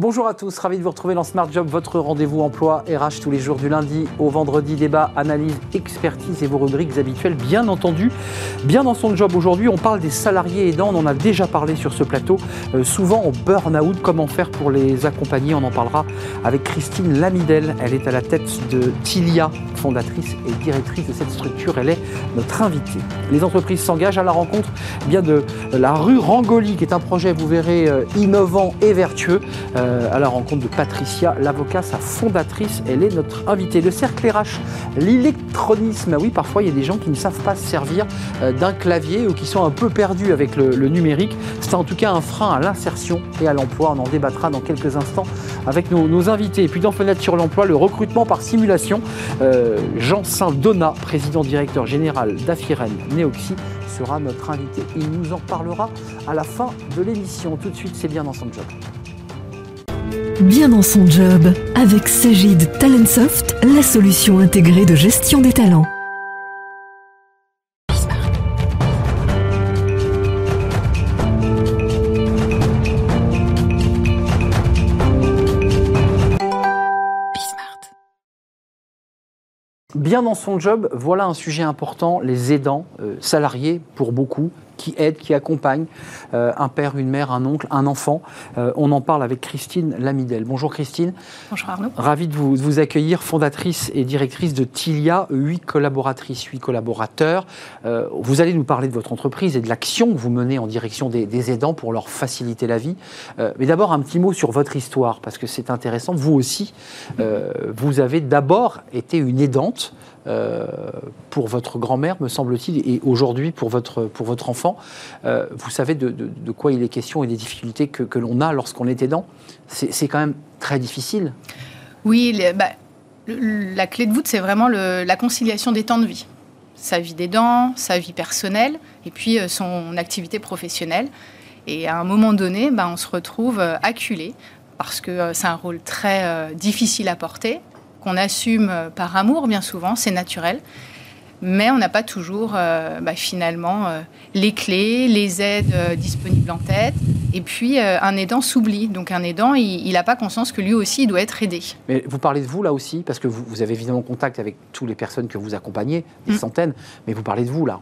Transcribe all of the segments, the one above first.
Bonjour à tous, ravi de vous retrouver dans Smart Job, votre rendez-vous emploi RH tous les jours du lundi au vendredi, débat, analyse, expertise et vos rubriques habituelles, bien entendu. Bien dans son job. Aujourd'hui, on parle des salariés aidants, on en a déjà parlé sur ce plateau, euh, souvent au burn-out, comment faire pour les accompagner, on en parlera avec Christine Lamidel, elle est à la tête de Tilia, fondatrice et directrice de cette structure, elle est notre invitée. Les entreprises s'engagent à la rencontre eh bien de la rue Rangoli, qui est un projet, vous verrez, euh, innovant et vertueux. Euh, à la rencontre de Patricia, l'avocat, sa fondatrice. Elle est notre invitée. Le cercle RH, l'électronisme. Oui, parfois il y a des gens qui ne savent pas se servir euh, d'un clavier ou qui sont un peu perdus avec le, numérique. C'est en tout cas un frein à l'insertion et à l'emploi. On en débattra dans quelques instants avec nos, invités. Et puis dans Fenêtre sur l'emploi, le recrutement par simulation. Jean Saint-Donat, président directeur général d'Afiren Neoxy, sera notre invité. Il nous en parlera à la fin de l'émission. Tout de suite, c'est bien dans son job bien dans son job avec Sagid Talentsoft, la solution intégrée de gestion des talents. Bien dans son job, voilà un sujet important, les aidants, euh, salariés pour beaucoup, qui aide, qui accompagne euh, un père, une mère, un oncle, un enfant. Euh, on en parle avec Christine Lamidel. Bonjour Christine. Bonjour Arnaud. Ravi de vous, accueillir, fondatrice et directrice de Tilia, huit collaboratrices, huit collaborateurs. Euh, vous allez nous parler de votre entreprise et de l'action que vous menez en direction des, des aidants pour leur faciliter la vie. mais d'abord un petit mot sur votre histoire, parce que c'est intéressant. Vous aussi, vous avez d'abord été une aidante. Euh, pour votre grand-mère, me semble-t-il, et aujourd'hui pour votre, pour votre enfant. Euh, vous savez de, quoi il est question et des difficultés que, l'on a lorsqu'on est aidant. C'est quand même très difficile. Oui, bah, la clé de voûte, c'est vraiment la conciliation des temps de vie. Sa vie d'aidant, sa vie personnelle, et puis euh, son activité professionnelle. Et à un moment donné, bah, on se retrouve acculé parce que c'est un rôle très difficile à porter, qu'on assume euh, par amour bien souvent, c'est naturel. Mais on n'a pas toujours euh, bah, finalement euh, les clés, les aides disponibles en tête. Et puis un aidant s'oublie. Donc un aidant, il n'a pas conscience que lui aussi, il doit être aidé. Mais vous parlez de vous là aussi, parce que vous, avez évidemment contact avec toutes les personnes que vous accompagnez, des mm. centaines, mais vous parlez de vous là.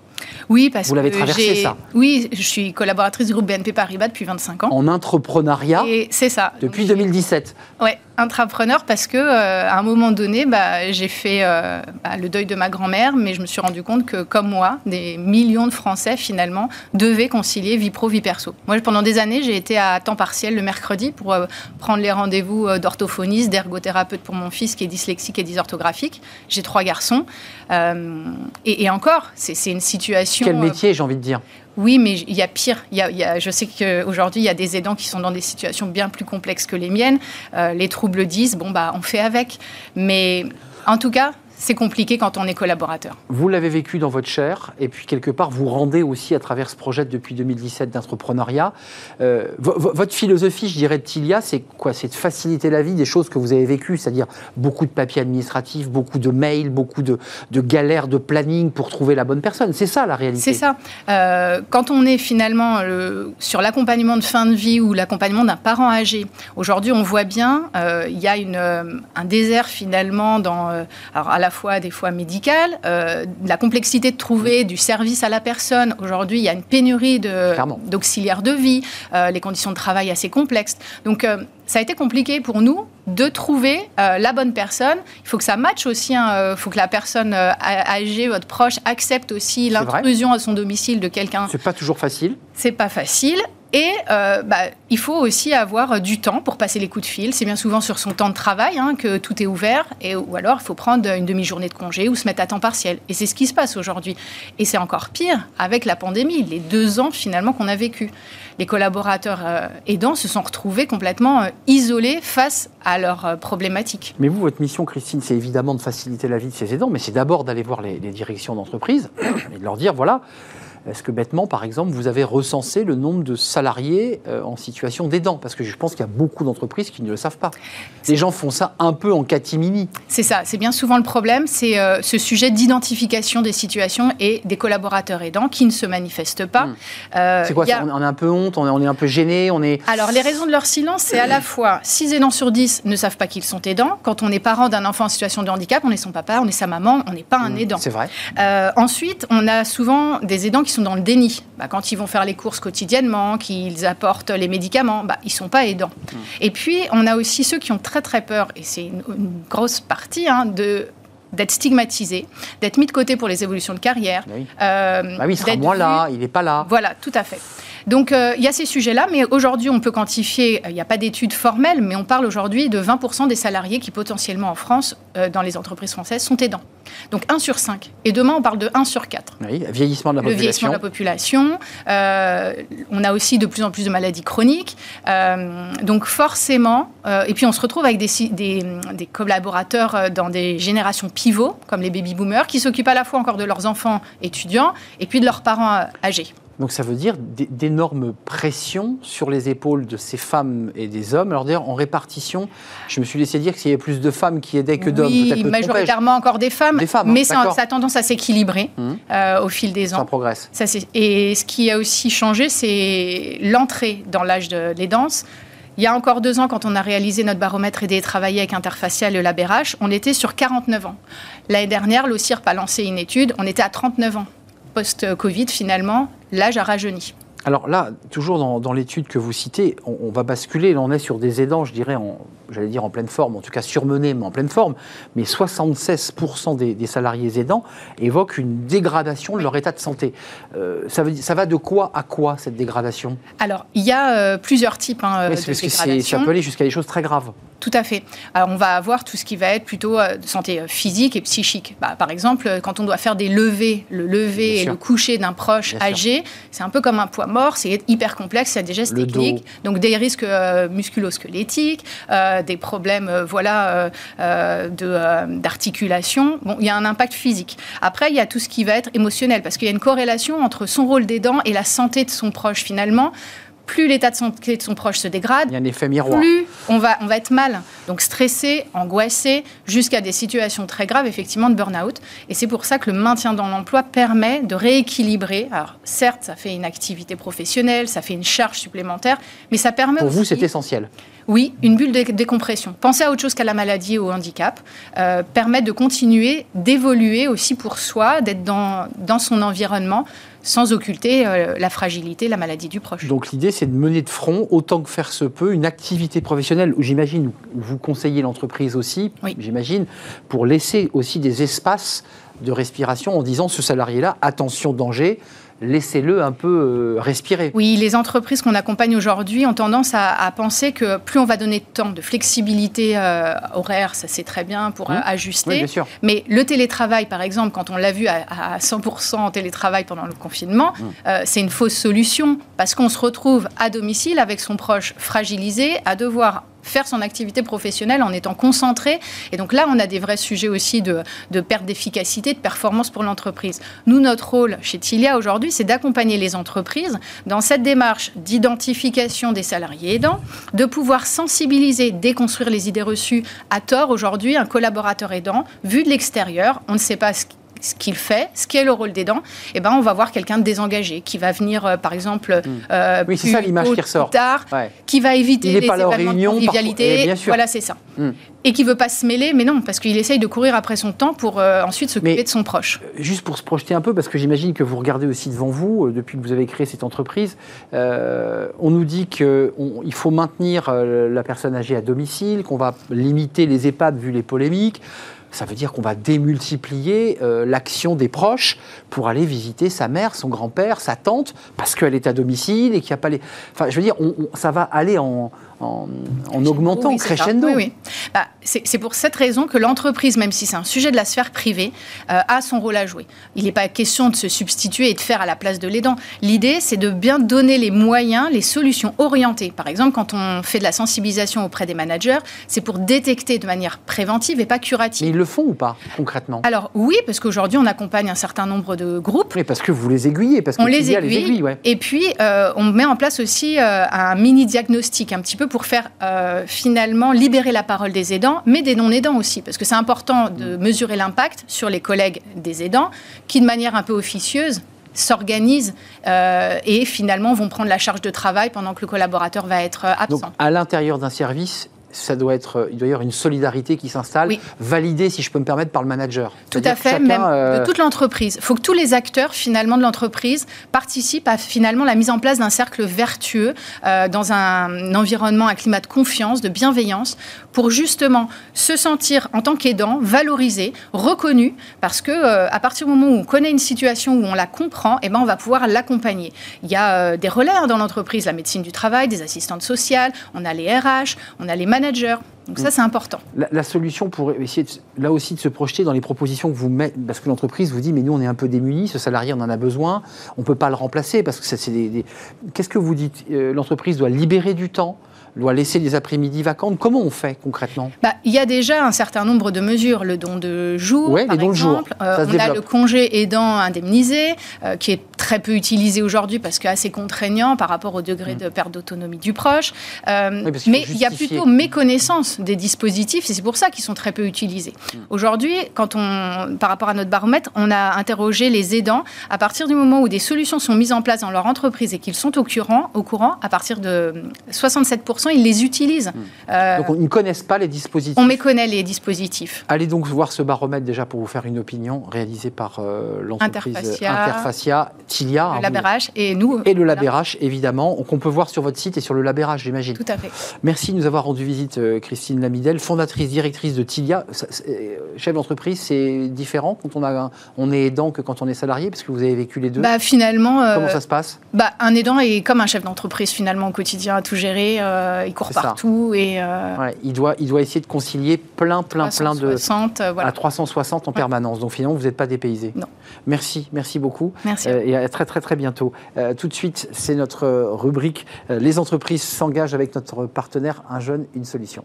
Oui, parce vous l'avez traversé ça. Oui, je suis collaboratrice du groupe BNP Paribas depuis 25 ans. En entrepreneuriat. c'est ça. Depuis 2017. Oui, intrapreneur parce que euh, à un moment donné, bah, j'ai fait euh, bah, le deuil de ma grand-mère, mais je me suis rendu compte que, comme moi, des millions de Français finalement devaient concilier vie pro vie perso. Moi, pendant des années, j'ai été à temps partiel le mercredi pour euh, prendre les rendez-vous d'orthophoniste, d'ergothérapeute pour mon fils qui est dyslexique et dysorthographique. J'ai trois garçons, et, et, encore, c'est une situation. Quel métier, j'ai envie de dire? Oui, mais il y a pire. Y a, je sais qu'aujourd'hui, il y a des aidants qui sont dans des situations bien plus complexes que les miennes. Euh, les troubles disent, bon, bah, on fait avec. Mais en tout cas, c'est compliqué quand on est collaborateur. Vous l'avez vécu dans votre chair, et puis quelque part, vous rendez aussi à travers ce projet depuis 2017 d'entrepreneuriat. Euh, votre philosophie, je dirais, de Tilia, c'est quoi? C'est de faciliter la vie des choses que vous avez vécues, c'est-à-dire beaucoup de papiers administratifs, beaucoup de mails, beaucoup de, galères de planning pour trouver la bonne personne. C'est ça la réalité. C'est ça. Euh, quand on est finalement euh, sur l'accompagnement de fin de vie ou l'accompagnement d'un parent âgé, aujourd'hui, on voit bien, il y a une, un désert finalement dans... alors à la fois des fois médicales, euh, la complexité de trouver du service à la personne. Aujourd'hui, il y a une pénurie d'auxiliaires de, vie, euh, les conditions de travail assez complexes. Donc, euh, ça a été compliqué pour nous de trouver la bonne personne. Il faut que ça matche aussi. Il hein, faut que la personne âgée, votre proche, accepte aussi l'intrusion à son domicile de quelqu'un. C'est pas toujours facile. C'est pas facile. Et euh, bah, il faut aussi avoir du temps pour passer les coups de fil. C'est bien souvent sur son temps de travail hein, que tout est ouvert. Et, ou alors, il faut prendre une demi-journée de congé ou se mettre à temps partiel. Et c'est ce qui se passe aujourd'hui. Et c'est encore pire avec la pandémie, les deux ans finalement qu'on a vécu. Les collaborateurs euh, aidants se sont retrouvés complètement euh, isolés face à leurs problématiques. Mais vous, votre mission, Christine, c'est évidemment de faciliter la vie de ces aidants, mais c'est d'abord d'aller voir les, les directions d'entreprise et de leur dire, voilà, est-ce que bêtement, par exemple, vous avez recensé le nombre de salariés euh, en situation d'aidant? Parce que je pense qu'il y a beaucoup d'entreprises qui ne le savent pas. Les gens font ça un peu en catimini. C'est ça, c'est bien souvent le problème, c'est euh, ce sujet d'identification des situations et des collaborateurs aidants qui ne se manifestent pas. Hmm. Euh, c'est quoi On est un peu honte, on est, un peu gêné on est... Alors les raisons de leur silence, c'est à la fois 6 aidants sur 10 ne savent pas qu'ils sont aidants. Quand on est parent d'un enfant en situation de handicap, on est son papa, on est sa maman, on n'est pas un hmm, aidant. C'est vrai. Ensuite, on a souvent des aidants qui sont dans le déni. Bah, quand ils vont faire les courses quotidiennement, qu'ils apportent les médicaments, bah, ils ne sont pas aidants. Hmm. Et puis, on a aussi ceux qui ont très très peur, et c'est une, grosse partie, hein, de d'être stigmatisé, d'être mis de côté pour les évolutions de carrière. Oui. Euh, bah oui il sera moins là, il n'est pas là. Voilà, tout à fait. Donc euh, il y a ces sujets-là, mais aujourd'hui on peut quantifier, euh, il n'y a pas d'études formelles, mais on parle aujourd'hui de 20% des salariés qui potentiellement en France, euh, dans les entreprises françaises, sont aidants. Donc 1 sur 5. Et demain on parle de 1 sur 4. Oui, vieillissement de la Le population. vieillissement de la population. on a aussi de plus en plus de maladies chroniques. donc forcément, et puis on se retrouve avec des, des, des collaborateurs dans des générations pivots, comme les baby-boomers, qui s'occupent à la fois encore de leurs enfants étudiants et puis de leurs parents âgés. Donc ça veut dire d'énormes pressions sur les épaules de ces femmes et des hommes. Alors d'ailleurs, en répartition, je me suis laissé dire qu'il y avait plus de femmes qui aidaient que d'hommes. Oui, majoritairement encore des femmes, des femmes mais ça, a tendance à s'équilibrer mmh. euh, au fil des ans. Ça progresse. Ça, et ce qui a aussi changé, c'est l'entrée dans l'âge de, des danses. Il y a encore deux ans, quand on a réalisé notre baromètre et des travailler avec Interfacial et LabRH, on était sur 49 ans. L'année dernière, l'OCIRP a lancé une étude, on était à 39 ans post-Covid, finalement, l'âge a rajeuni. Alors là, toujours dans, l'étude que vous citez, on, va basculer, on est sur des aidants, je dirais, en, j'allais dire en pleine forme, en tout cas surmenés, mais en pleine forme, mais 76% des, salariés aidants évoquent une dégradation de leur état de santé. Euh, ça, veut, ça va de quoi à quoi cette dégradation? Alors, il y a euh, plusieurs types hein, oui, de parce Que ça peut aller jusqu'à des choses très graves. Tout à fait. Alors, on va avoir tout ce qui va être plutôt euh, de santé physique et psychique. Bah, par exemple, quand on doit faire des levées, le lever et le coucher d'un proche âgé, c'est un peu comme un poids mort, c'est hyper complexe, il y a des gestes techniques, donc des risques musculo-squelettiques, euh, des problèmes euh, voilà, euh, d'articulation, bon, il y a un impact physique. Après, il y a tout ce qui va être émotionnel, parce qu'il y a une corrélation entre son rôle d'aidant et la santé de son proche finalement plus l'état de santé de son proche se dégrade, il y a un effet miroir. plus on va, on va être mal. Donc stressé, angoissé, jusqu'à des situations très graves, effectivement, de burn-out. Et c'est pour ça que le maintien dans l'emploi permet de rééquilibrer. Alors certes, ça fait une activité professionnelle, ça fait une charge supplémentaire, mais ça permet Pour vous, c'est essentiel oui, une bulle de décompression. Penser à autre chose qu'à la maladie ou au handicap euh, permet de continuer, d'évoluer aussi pour soi, d'être dans, dans son environnement sans occulter euh, la fragilité, la maladie du proche. Donc l'idée, c'est de mener de front, autant que faire se peut, une activité professionnelle où j'imagine, vous conseillez l'entreprise aussi, j'imagine, pour laisser aussi des espaces de respiration en disant ce salarié-là, attention danger, laissez-le un peu euh, respirer. Oui, les entreprises qu'on accompagne aujourd'hui ont tendance à, penser que plus on va donner de temps, de flexibilité euh, horaire, ça c'est très bien pour mmh. ajuster. bien sûr. Mais le télétravail, par exemple, quand on l'a vu à, 100% en télétravail pendant le confinement, mmh. euh, c'est une fausse solution parce qu'on se retrouve à domicile avec son proche fragilisé, à devoir faire son activité professionnelle en étant concentré. Et donc là, on a des vrais sujets aussi de, perte d'efficacité, de performance pour l'entreprise. Nous, notre rôle chez Tilia aujourd'hui, c'est d'accompagner les entreprises dans cette démarche d'identification des salariés aidants, de pouvoir sensibiliser, déconstruire les idées reçues à tort. Aujourd'hui, un collaborateur aidant, vu de l'extérieur, on ne sait pas ce ce qu'il fait, ce qu'est le rôle des dents, eh ben, on va voir quelqu'un de désengagé qui va venir, euh, par exemple, hmm. euh, oui, c'est ça l'image qui ressort. tard, qui va éviter les événements réunion, de convivialité. Voilà, c'est ça. Hmm. Et qui veut pas se mêler, mais non, parce qu'il essaye de courir après son temps pour euh, ensuite s'occuper de son proche. Juste pour se projeter un peu, parce que j'imagine que vous regardez aussi devant vous, depuis que vous avez créé cette entreprise, on nous dit qu'il faut maintenir la personne âgée à domicile, qu'on va limiter les EHPAD vu les polémiques ça veut dire qu'on va démultiplier euh, l'action des proches pour aller visiter sa mère, son grand-père, sa tante, parce qu'elle est à domicile et qu'il n'y a pas les. Enfin, je veux dire, ça va aller en, en, augmentant, crescendo. Oui, oui. Bah, c'est pour cette raison que l'entreprise, même si c'est un sujet de la sphère privée, euh, a son rôle à jouer. Il n'est pas question de se substituer et de faire à la place de l'aidant. L'idée, c'est de bien donner les moyens, les solutions orientées. Par exemple, quand on fait de la sensibilisation auprès des managers, c'est pour détecter de manière préventive et pas curative. Mais ils le font ou pas, concrètement? Alors oui, parce qu'aujourd'hui, on accompagne un certain nombre de groupes. Oui, parce que vous les aiguillez, parce que on les aiguille. Et puis, euh, on met en place aussi euh, un mini-diagnostic, un petit peu pour faire finalement libérer la parole des aidants, mais des non-aidants aussi, parce que c'est important de mesurer l'impact sur les collègues des aidants, qui de manière un peu officieuse s'organisent euh, et finalement vont prendre la charge de travail pendant que le collaborateur va être euh, absent. Donc, à l'intérieur d'un service, ça doit être, euh, il doit y avoir une solidarité qui s'installe, validée, si je peux me permettre, par le manager. Tout à fait, même de toute l'entreprise. Il faut que tous les acteurs, finalement, de l'entreprise participent à, finalement, la mise en place d'un cercle vertueux dans un environnement, un climat de confiance, de bienveillance, pour justement se sentir, en tant qu'aidant, valorisé, reconnu, parce que à partir du moment où on connaît une situation, où on la comprend, eh ben, on va pouvoir l'accompagner. Il y a des relais dans l'entreprise, la médecine du travail, des assistantes sociales, on a les RH, on a les managers donc ça, c'est important. La, solution pour essayer, là aussi, de se projeter dans les propositions que vous mettez, parce que l'entreprise vous dit, mais nous, on est un peu démunis, ce salarié, on en a besoin, on ne peut pas le remplacer, parce que c'est des, Qu'est-ce que vous dites? Euh, L'entreprise doit libérer du temps doit laisser les après-midi vacantes. Comment on fait concrètement? Bah, Il y a déjà un certain nombre de mesures. Le don de jour, par exemple. Euh, on a le congé aidant indemnisé, euh, qui est très peu utilisé aujourd'hui parce qu'assez contraignant par rapport au degré mm. de perte d'autonomie du proche. Euh, mais il y a plutôt méconnaissance des dispositifs et c'est pour ça qu'ils sont très peu utilisés. Mm. Aujourd'hui, quand on, par rapport à notre baromètre, on a interrogé les aidants à partir du moment où des solutions sont mises en place dans leur entreprise et qu'ils sont au courant, au courant à partir de 67% ils les utilisent. Hmm. Euh, donc, ils ne connaissent pas les dispositifs On méconnaît les dispositifs. Allez donc voir ce baromètre déjà pour vous faire une opinion, réalisé par euh, l'entreprise Interfacia, Tilia. Le LabRH et nous. Et le LabRH, évidemment, qu'on peut voir sur votre site et sur le LabRH, j'imagine. Tout à fait. Merci de nous avoir rendu visite, euh, Christine Lamidel, fondatrice, directrice de Tilia. chef d'entreprise, c'est différent quand on, a, on est aidant que quand on est salarié, parce que vous avez vécu les deux bah, Finalement. Comment ça se passe? bah, Un aidant est comme un chef d'entreprise, finalement, au quotidien, à tout gérer. Euh, il court partout. Et, euh, il, doit, il doit essayer de concilier plein, plein, plein de. Euh, voilà. À 360 en permanence. Donc finalement, vous n'êtes pas dépaysé. Non. Merci, merci beaucoup. Merci. et à très, très, très bientôt. tout de suite, c'est notre rubrique Les entreprises s'engagent avec notre partenaire Un jeune, une solution.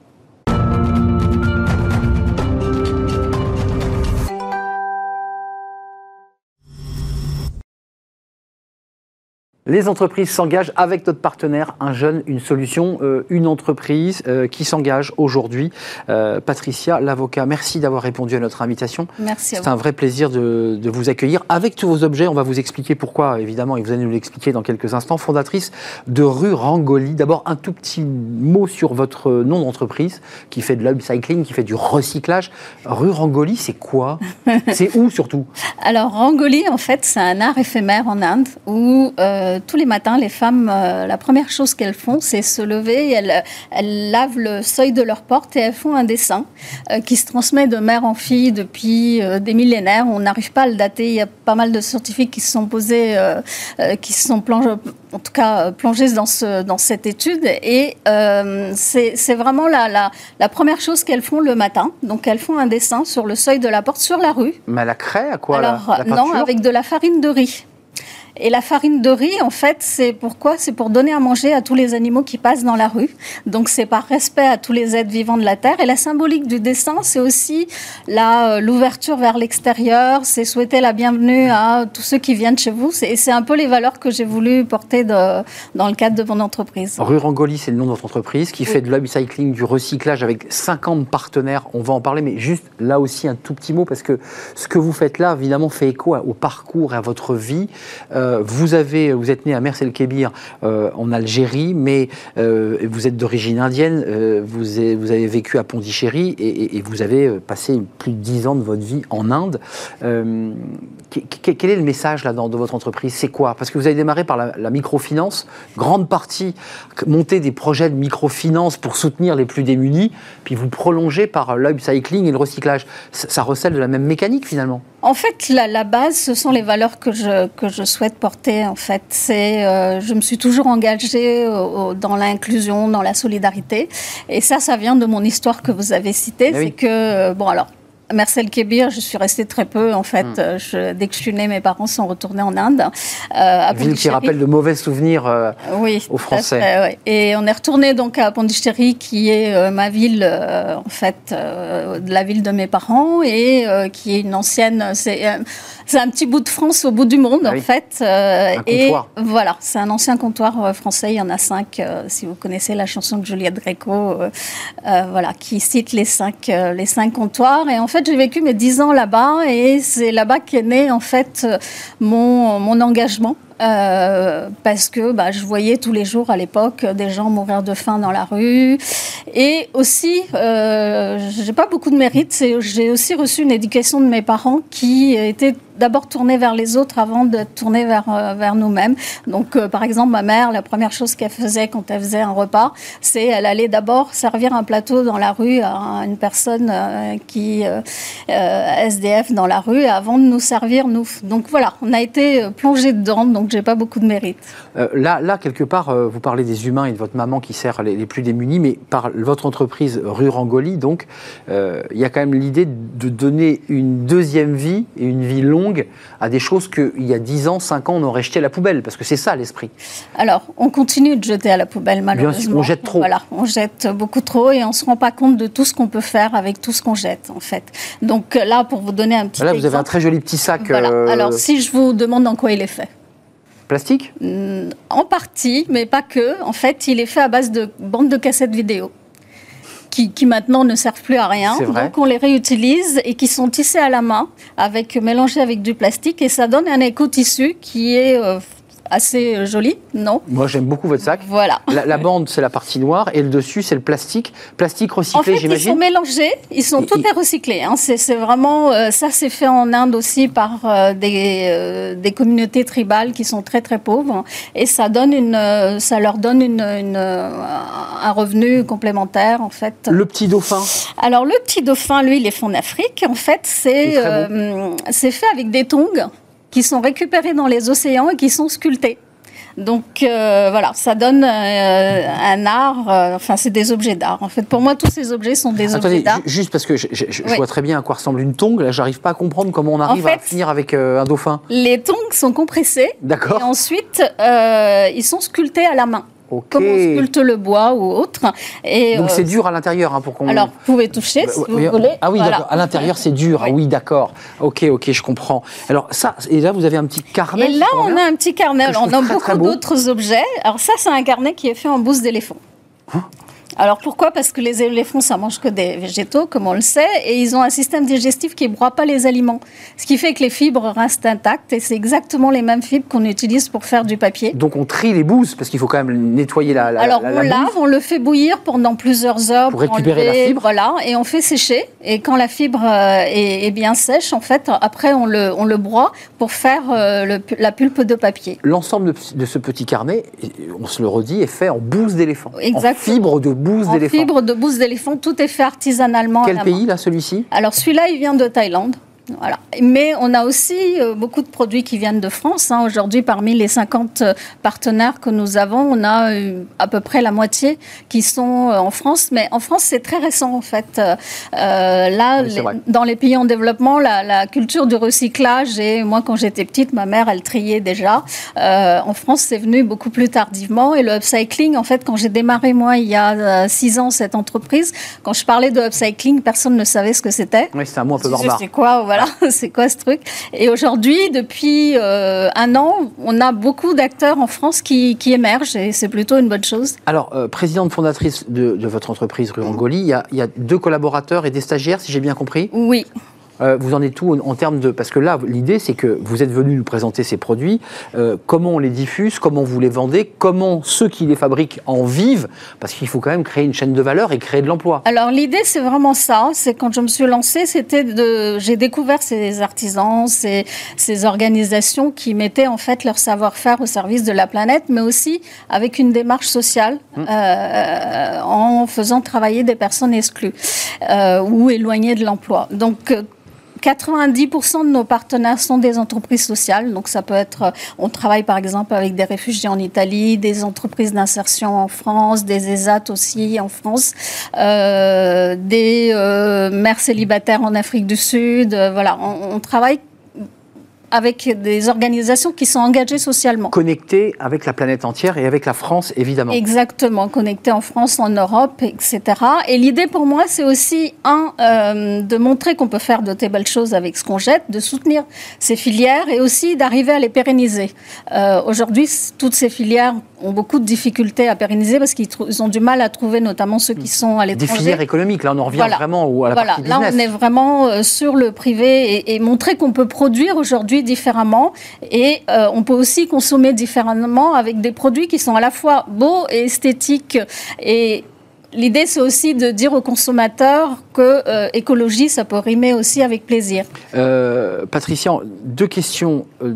Les entreprises s'engagent avec notre partenaire, un jeune, une solution, euh, une entreprise euh, qui s'engage aujourd'hui. Euh, Patricia, l'avocat, merci d'avoir répondu à notre invitation. Merci. C'est un vrai plaisir de, vous accueillir avec tous vos objets. On va vous expliquer pourquoi, évidemment, et vous allez nous l'expliquer dans quelques instants. Fondatrice de Rue Rangoli. D'abord, un tout petit mot sur votre nom d'entreprise qui fait de l'upcycling, qui fait du recyclage. Rue Rangoli, c'est quoi? C'est où surtout? Alors, Rangoli, en fait, c'est un art éphémère en Inde où tous les matins, les femmes, euh, la première chose qu'elles font, c'est se lever, elles, elles, lavent le seuil de leur porte et elles font un dessin euh, qui se transmet de mère en fille depuis euh, des millénaires. On n'arrive pas à le dater. Il y a pas mal de scientifiques qui se sont posés, qui se sont plongés, en tout cas plongés dans, ce, dans cette étude. Et c'est vraiment la, la, la, première chose qu'elles font le matin. Donc elles font un dessin sur le seuil de la porte, sur la rue. Mais la craie, à quoi Alors, la, Non, avec de la farine de riz. Et la farine de riz, en fait, c'est pourquoi C'est pour donner à manger à tous les animaux qui passent dans la rue. Donc c'est par respect à tous les êtres vivants de la Terre. Et la symbolique du dessin, c'est aussi euh, l'ouverture vers l'extérieur, c'est souhaiter la bienvenue à tous ceux qui viennent chez vous. Et c'est un peu les valeurs que j'ai voulu porter de, dans le cadre de mon entreprise. Rue Rangoli, c'est le nom de votre entreprise qui fait de l'upcycling, du recyclage avec 50 partenaires. On va en parler, mais juste là aussi un tout petit mot parce que ce que vous faites là, évidemment, fait écho au parcours et à votre vie. Euh, euh, vous, avez, vous êtes né à Mers el-Kébir euh, en Algérie, mais euh, vous êtes d'origine indienne, vous, avez, vécu à Pondichéry et, vous avez passé plus de dix ans de votre vie en Inde. quel est le message là, dans, de votre entreprise? C'est quoi? Parce que vous avez démarré par la, microfinance, grande partie, monter des projets de microfinance pour soutenir les plus démunis, puis vous prolongez par l'upcycling et le recyclage. Ça, ça recèle de la même mécanique finalement? En fait, la, la, base, ce sont les valeurs que je, que je souhaite porter. En fait, c'est, euh, je me suis toujours engagée dans l'inclusion, dans la solidarité, et ça, ça vient de mon histoire que vous avez citée. Eh c'est que, euh, bon, alors, Marcel Kébir, je suis restée très peu en fait. Hmm. Je, dès que je suis née, mes parents sont retournés en Inde. Euh, Ville qui rappelle de mauvais souvenirs euh, oui, aux Français. Et on est retourné donc à Pondichéry, qui est euh, ma ville en fait, de la ville de mes parents et qui est une ancienne. C'est c'est un petit bout de France au bout du monde, ah en fait. Euh, et voilà, c'est un ancien comptoir euh, français. Il y en a cinq, euh, si vous connaissez la chanson de Juliette Gréco, voilà, qui cite les cinq, les cinq comptoirs. Et en fait, j'ai vécu mes dix ans là-bas et c'est là-bas qu'est né, en fait, mon, mon engagement. Euh, parce que bah, je voyais tous les jours à l'époque des gens mourir de faim dans la rue. Et aussi, euh, j'ai pas beaucoup de mérite, j'ai aussi reçu une éducation de mes parents qui était d'abord tourner vers les autres avant de tourner vers, euh, vers nous-mêmes. Donc, euh, par exemple, ma mère, la première chose qu'elle faisait quand elle faisait un repas, c'est elle allait d'abord servir un plateau dans la rue à une personne euh, qui SDF dans la rue avant de nous servir nous. Donc voilà, on a été plongé dedans, donc j'ai pas beaucoup de mérite. là, là, quelque part, vous parlez des humains et de votre maman qui sert les, plus démunis, mais par votre entreprise Rue Rangoli, donc, il y a quand même l'idée de donner une deuxième vie et une vie longue à des choses qu'il y a 10 ans, 5 ans, on aurait jeté à la poubelle Parce que c'est ça l'esprit. Alors, on continue de jeter à la poubelle, malheureusement. on jette trop. Voilà, on jette beaucoup trop et on ne se rend pas compte de tout ce qu'on peut faire avec tout ce qu'on jette, en fait. Donc là, pour vous donner un petit Là, vous avez un très joli petit sac. Euh, Alors, si je vous demande en quoi il est fait Plastique? En partie, mais pas que. En fait, il est fait à base de bandes de cassettes vidéo qui, maintenant ne servent plus à rien. Donc on les réutilise et qui sont tissés à la main, avec mélangés avec du plastique, et ça donne un éco-tissu qui est euh, assez euh, joli, non? Moi, j'aime beaucoup votre sac. Voilà. La, bande, c'est la partie noire, et le dessus, c'est le plastique. Plastique recyclé, j'imagine. Ils sont mélangés, ils sont tous recyclés. Hein. C'est vraiment, euh, ça, c'est fait en Inde aussi par euh, des, des, communautés tribales qui sont très très pauvres, et ça donne une, ça leur donne une, un revenu complémentaire en fait. Le petit dauphin. Alors le petit dauphin, lui, il est fait en Afrique. En fait, c'est c'est fait avec des tongs qui sont récupérés dans les océans et qui sont sculptés. Donc euh, voilà, ça donne euh, un art, euh, enfin c'est des objets d'art. En fait, pour moi, tous ces objets sont des objets d'art. Juste parce que je, vois très bien à quoi ressemble une tongue, là j'arrive pas à comprendre comment on arrive à finir avec un dauphin. Les tongs sont compressés. D'accord. Et ensuite, ils sont sculptés à la main. Comme on sculpte le bois ou autre. Et Donc c'est euh, dur à l'intérieur hein, pour qu'on. Alors vous pouvez toucher si vous voulez. Ah oui, d'accord. À l'intérieur c'est dur. Ah oui, d'accord. Ok, ok, je comprends. Alors ça, et là vous avez un petit carnet. Et là on a un petit carnet. on a beaucoup d'autres objets. Alors ça c'est un carnet qui est fait en bouse d'éléphant. Hein alors pourquoi? Parce que les éléphants, ça mange que des végétaux, comme on le sait, et ils ont un système digestif qui ne broie pas les aliments. Ce qui fait que les fibres restent intactes, et c'est exactement les mêmes fibres qu'on utilise pour faire du papier. Donc on trie les bouses, parce qu'il faut quand même nettoyer la, la Alors on lave, on le fait bouillir pendant plusieurs heures pour, récupérer la fibre. Voilà, et on fait sécher. Et quand la fibre euh, est, bien sèche, en fait, après on le, on le broie pour faire euh, la pulpe de papier. L'ensemble de, ce petit carnet, on se le redit, est fait en bouse d'éléphant, en fibre de bouse d'éléphant. Fibre de bouse d'éléphant, tout est fait artisanalement. Quel pays là, celui-ci? Alors celui-là, il vient de Thaïlande. Voilà. Mais on a aussi euh, beaucoup de produits qui viennent de France. Hein. Aujourd'hui, parmi les 50 euh, partenaires que nous avons, on a euh, à peu près la moitié qui sont en France. Mais en France, c'est très récent en fait. là, dans les pays en développement, la, culture du recyclage, et moi quand j'étais petite, ma mère, elle triait déjà. en France, c'est venu beaucoup plus tardivement. Et le upcycling, en fait, quand j'ai démarré moi il y a six ans cette entreprise, quand je parlais de upcycling, personne ne savait ce que c'était. Oui, c'est un mot un peu barbare. C'est quoi voilà, c'est quoi ce truc? Et aujourd'hui, depuis euh, un an, on a beaucoup d'acteurs en France qui, émergent et c'est plutôt une bonne chose. Alors, euh, présidente fondatrice de, votre entreprise Rue il y, a, il y a deux collaborateurs et des stagiaires, si j'ai bien compris? Oui. Euh, vous en êtes tout en, termes de... Parce que là, l'idée, c'est que vous êtes venu nous présenter ces produits, euh, comment on les diffuse, comment vous les vendez, comment ceux qui les fabriquent en vivent, parce qu'il faut quand même créer une chaîne de valeur et créer de l'emploi. Alors l'idée, c'est vraiment ça. C'est quand je me suis lancée, c'était de... J'ai découvert ces artisans, ces, ces organisations qui mettaient en fait leur savoir-faire au service de la planète, mais aussi avec une démarche sociale, hum. euh, en faisant travailler des personnes exclues ou éloignées de l'emploi. Donc 90% de nos partenaires sont des entreprises sociales. Donc, ça peut être, on travaille par exemple avec des réfugiés en Italie, des entreprises d'insertion en France, des ESAT aussi en France, euh, des euh, mères célibataires en Afrique du Sud. Euh, voilà, on, on travaille avec des organisations qui sont engagées socialement. Connectées avec la planète entière et avec la France, évidemment. Exactement, connectées en France, en Europe, etc. Et l'idée pour moi, c'est aussi, un, euh, de montrer qu'on peut faire de très belles choses avec ce qu'on jette, de soutenir ces filières et aussi d'arriver à les pérenniser. Euh, Aujourd'hui, toutes ces filières ont beaucoup de difficultés à pérenniser parce qu'ils ont du mal à trouver, notamment ceux qui sont à l'étranger. Des filières économiques, là on en revient Voilà. vraiment au- à la Voilà, partie là business. on est vraiment euh, sur le privé et, et montrer qu'on peut produire aujourd'hui différemment et euh, on peut aussi consommer différemment avec des produits qui sont à la fois beaux et esthétiques. Et L'idée, c'est aussi de dire aux consommateurs que euh, écologie, ça peut rimer aussi avec plaisir. Euh, Patricia, deux questions euh,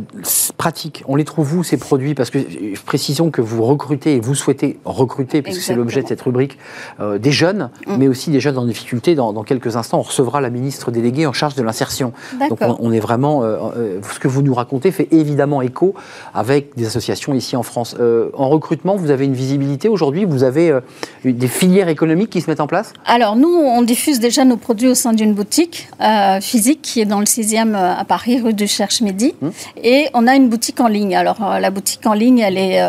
pratiques. On les trouve où ces produits? Parce que euh, précisons que vous recrutez et vous souhaitez recruter, puisque c'est l'objet de cette rubrique, euh, des jeunes, Mm. mais aussi des jeunes en difficulté. Dans, dans quelques instants, on recevra la ministre déléguée en charge de l'insertion. Donc on, on est vraiment. ce que vous nous racontez fait évidemment écho avec des associations ici en France. En recrutement, vous avez une visibilité aujourd'hui? Vous avez des filières économiques qui se mettent en place? Alors nous, on diffuse déjà nos produits au sein d'une boutique euh, physique qui est dans le 6e euh, à Paris, rue du Cherche-Midi. Mmh. Et on a une boutique en ligne. Alors euh, la boutique en ligne, elle est...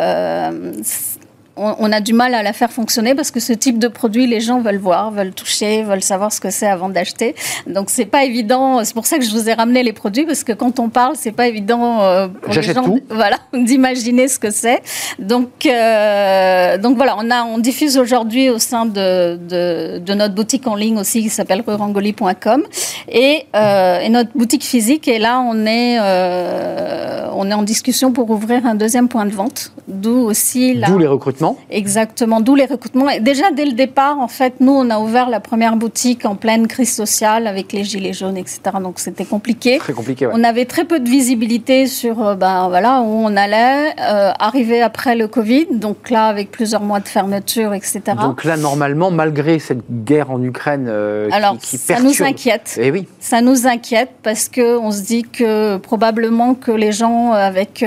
on, on a du mal à la faire fonctionner parce que ce type de produit, les gens veulent voir, veulent toucher, veulent savoir ce que c'est avant d'acheter. Donc c'est pas évident. C'est pour ça que je vous ai ramené les produits parce que quand on parle, c'est pas évident euh, pour les gens, tout. voilà, d'imaginer ce que c'est. Donc, euh, donc voilà, on, a, on diffuse aujourd'hui au sein de, de, de notre boutique en ligne aussi qui s'appelle rurangoli.com et, euh, et notre boutique physique. Et là, on est, euh, on est en discussion pour ouvrir un deuxième point de vente, d'où aussi la... D'où les recrutements Exactement, d'où les recrutements. Et déjà, dès le départ, en fait, nous, on a ouvert la première boutique en pleine crise sociale avec les gilets jaunes, etc. Donc, c'était compliqué. Très compliqué, ouais. On avait très peu de visibilité sur euh, ben, voilà, où on allait. Euh, arriver après le Covid, donc là, avec plusieurs mois de fermeture, etc. Donc là, normalement, malgré cette guerre en Ukraine euh, Alors, qui, qui ça perturbe... nous inquiète. Eh oui, Ça nous inquiète parce que on se dit que probablement que les gens avec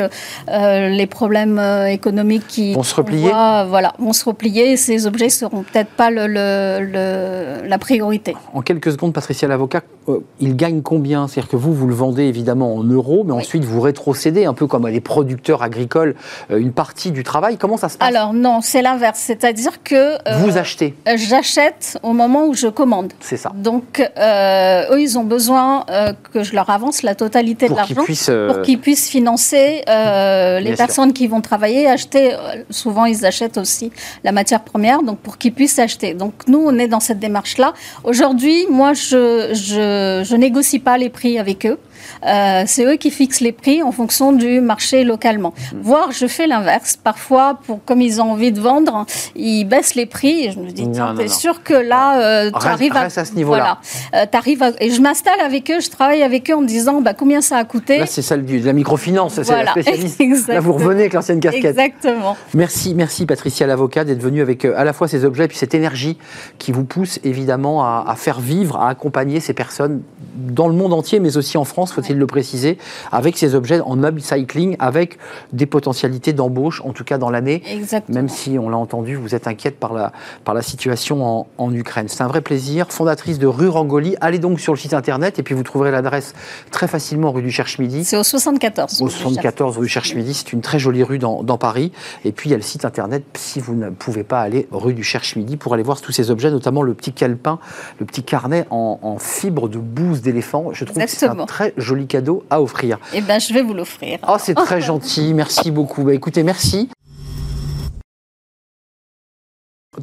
euh, les problèmes euh, économiques qui Vont se qu'on replier. voit, voilà, vont se replier. Ces objets seront peut-être pas la priorité. en quelques secondes, Patricia l'avocat, euh, il gagne combien? C'est-à-dire que vous, vous le vendez évidemment en euros, mais Oui. ensuite vous rétrocédez, un peu comme les producteurs agricoles, euh, une partie du travail. Comment ça se passe? Alors non, c'est l'inverse. C'est-à-dire que euh, Vous achetez, j'achète au moment où je commande. c'est ça, Donc, euh, eux, ils ont besoin euh, que je leur avance la totalité pour de l'argent euh, pour qu'ils puissent financer euh, les Bien sûr. personnes qui vont travailler, acheter. euh, Souvent, ils achètent aussi la matière première, donc pour qu'ils puissent acheter. Donc, nous, on est dans cette démarche-là. Aujourd'hui, moi, je, je, je négocie pas les prix avec eux. Euh, c'est eux qui fixent les prix en fonction du marché localement. Hmm. Voire, je fais l'inverse. Parfois, pour, comme ils ont envie de vendre, ils baissent les prix. Et je me dis, tiens, t'es sûr que là, euh, tu arrives à... à ce niveau-là. Voilà. Euh, à- Et je m'installe avec eux, je travaille avec eux en me disant bah, combien ça a coûté? Là, c'est celle de la microfinance, c'est la spécialiste. Là, vous revenez avec l'ancienne casquette. Exactement. Merci, merci Patricia l'avocat d'être venue avec à la fois ces objets et puis cette énergie qui vous pousse évidemment à, à faire vivre, à accompagner ces personnes dans le monde entier, mais aussi en France, faut-il le préciser, avec ces objets en upcycling, avec des potentialités d'embauche, en tout cas dans l'année. Exactement. Même si, on l'a entendu, vous êtes inquiète par la, par la situation en, en Ukraine. C'est un vrai plaisir. Fondatrice de Rue Rangoli, allez donc sur le site internet et puis vous trouverez l'adresse très facilement rue du Cherche-Midi. C'est au 74. Au 74 rue Cherche-Midi, c'est une très jolie rue dans, dans Paris. Et puis il y a le site internet, si vous ne pouvez pas aller rue du Cherche-Midi, pour aller voir tous ces objets, notamment le petit calepin, le petit carnet en, en fibre de bouse d'éléphant. Je trouve que c'est un Exactement. très joli cadeau à offrir. Eh ben, je vais vous l'offrir. Oh, c'est très gentil, merci beaucoup. Bah, écoutez, merci.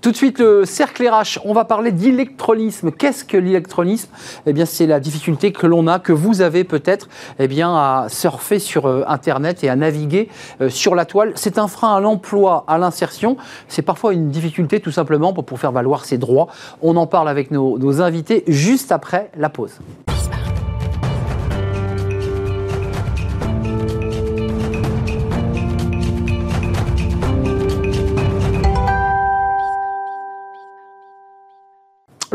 Tout de suite, le cercle RH, on va parler d'électrolysme. Qu'est-ce que l'électrolysme Eh bien, c'est la difficulté que l'on a, que vous avez peut-être, eh bien, à surfer sur euh, Internet et à naviguer euh, sur la toile. C'est un frein à l'emploi, à l'insertion. C'est parfois une difficulté, tout simplement, pour, faire valoir ses droits. On en parle avec nos invités juste après la pause.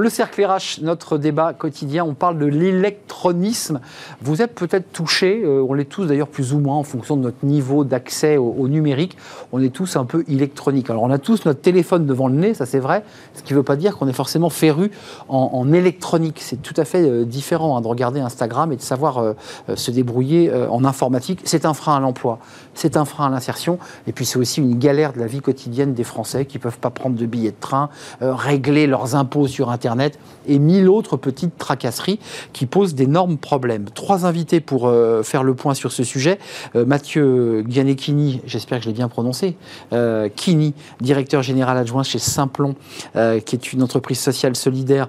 Le cercle RH, notre débat quotidien, on parle de l'électronisme. Vous êtes peut-être touchés, euh, on l'est tous d'ailleurs plus ou moins en fonction de notre niveau d'accès au, numérique, on est tous un peu électroniques. Alors on a tous notre téléphone devant le nez, ça c'est vrai, ce qui ne veut pas dire qu'on est forcément féru en, électronique. C'est tout à fait euh, différent hein, de regarder Instagram et de savoir euh, se débrouiller en informatique. C'est un frein à l'emploi, c'est un frein à l'insertion, et puis c'est aussi une galère de la vie quotidienne des Français qui ne peuvent pas prendre de billets de train, régler leurs impôts sur Internet et mille autres petites tracasseries qui posent d'énormes problèmes. Trois invités pour euh, faire le point sur ce sujet. Euh, Mathieu Gianecchini, j'espère que je l'ai bien prononcé, euh, Kini, directeur général adjoint chez Simplon, qui est une entreprise sociale solidaire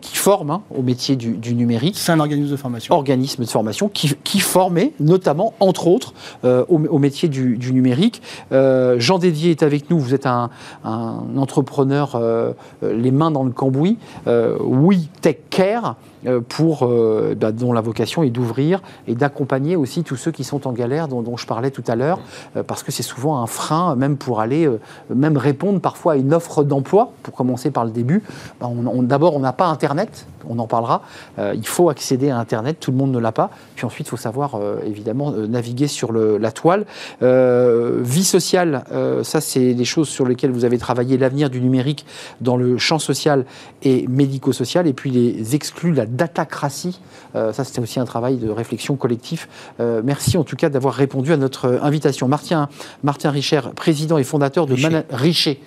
qui forme hein, au métier du, numérique. C'est un organisme de formation. Organisme de formation qui, qui formait notamment, entre autres, au, métier du, numérique. Jean Dédier est avec nous, vous êtes un, un entrepreneur les mains dans le cambouis. Oui, Tech Care. Euh, pour, euh, bah, dont la vocation est d'ouvrir et d'accompagner aussi tous ceux qui sont en galère, dont, je parlais tout à l'heure, euh, parce que c'est souvent un frein, même pour aller, même répondre parfois à une offre d'emploi, pour commencer par le début. Bah, d'abord, on n'a pas Internet, on en parlera. il faut accéder à Internet, tout le monde ne l'a pas. Puis ensuite, il faut savoir, évidemment, naviguer sur la toile. vie sociale, ça, c'est des choses sur lesquelles vous avez travaillé, l'avenir du numérique dans le champ social et médico-social, et puis les exclus, la datacratie. Euh, ça, c'était aussi un travail de réflexion collectif. Euh, merci en tout cas d'avoir répondu à notre invitation. Martin, Martin Richer, président et fondateur de Richer.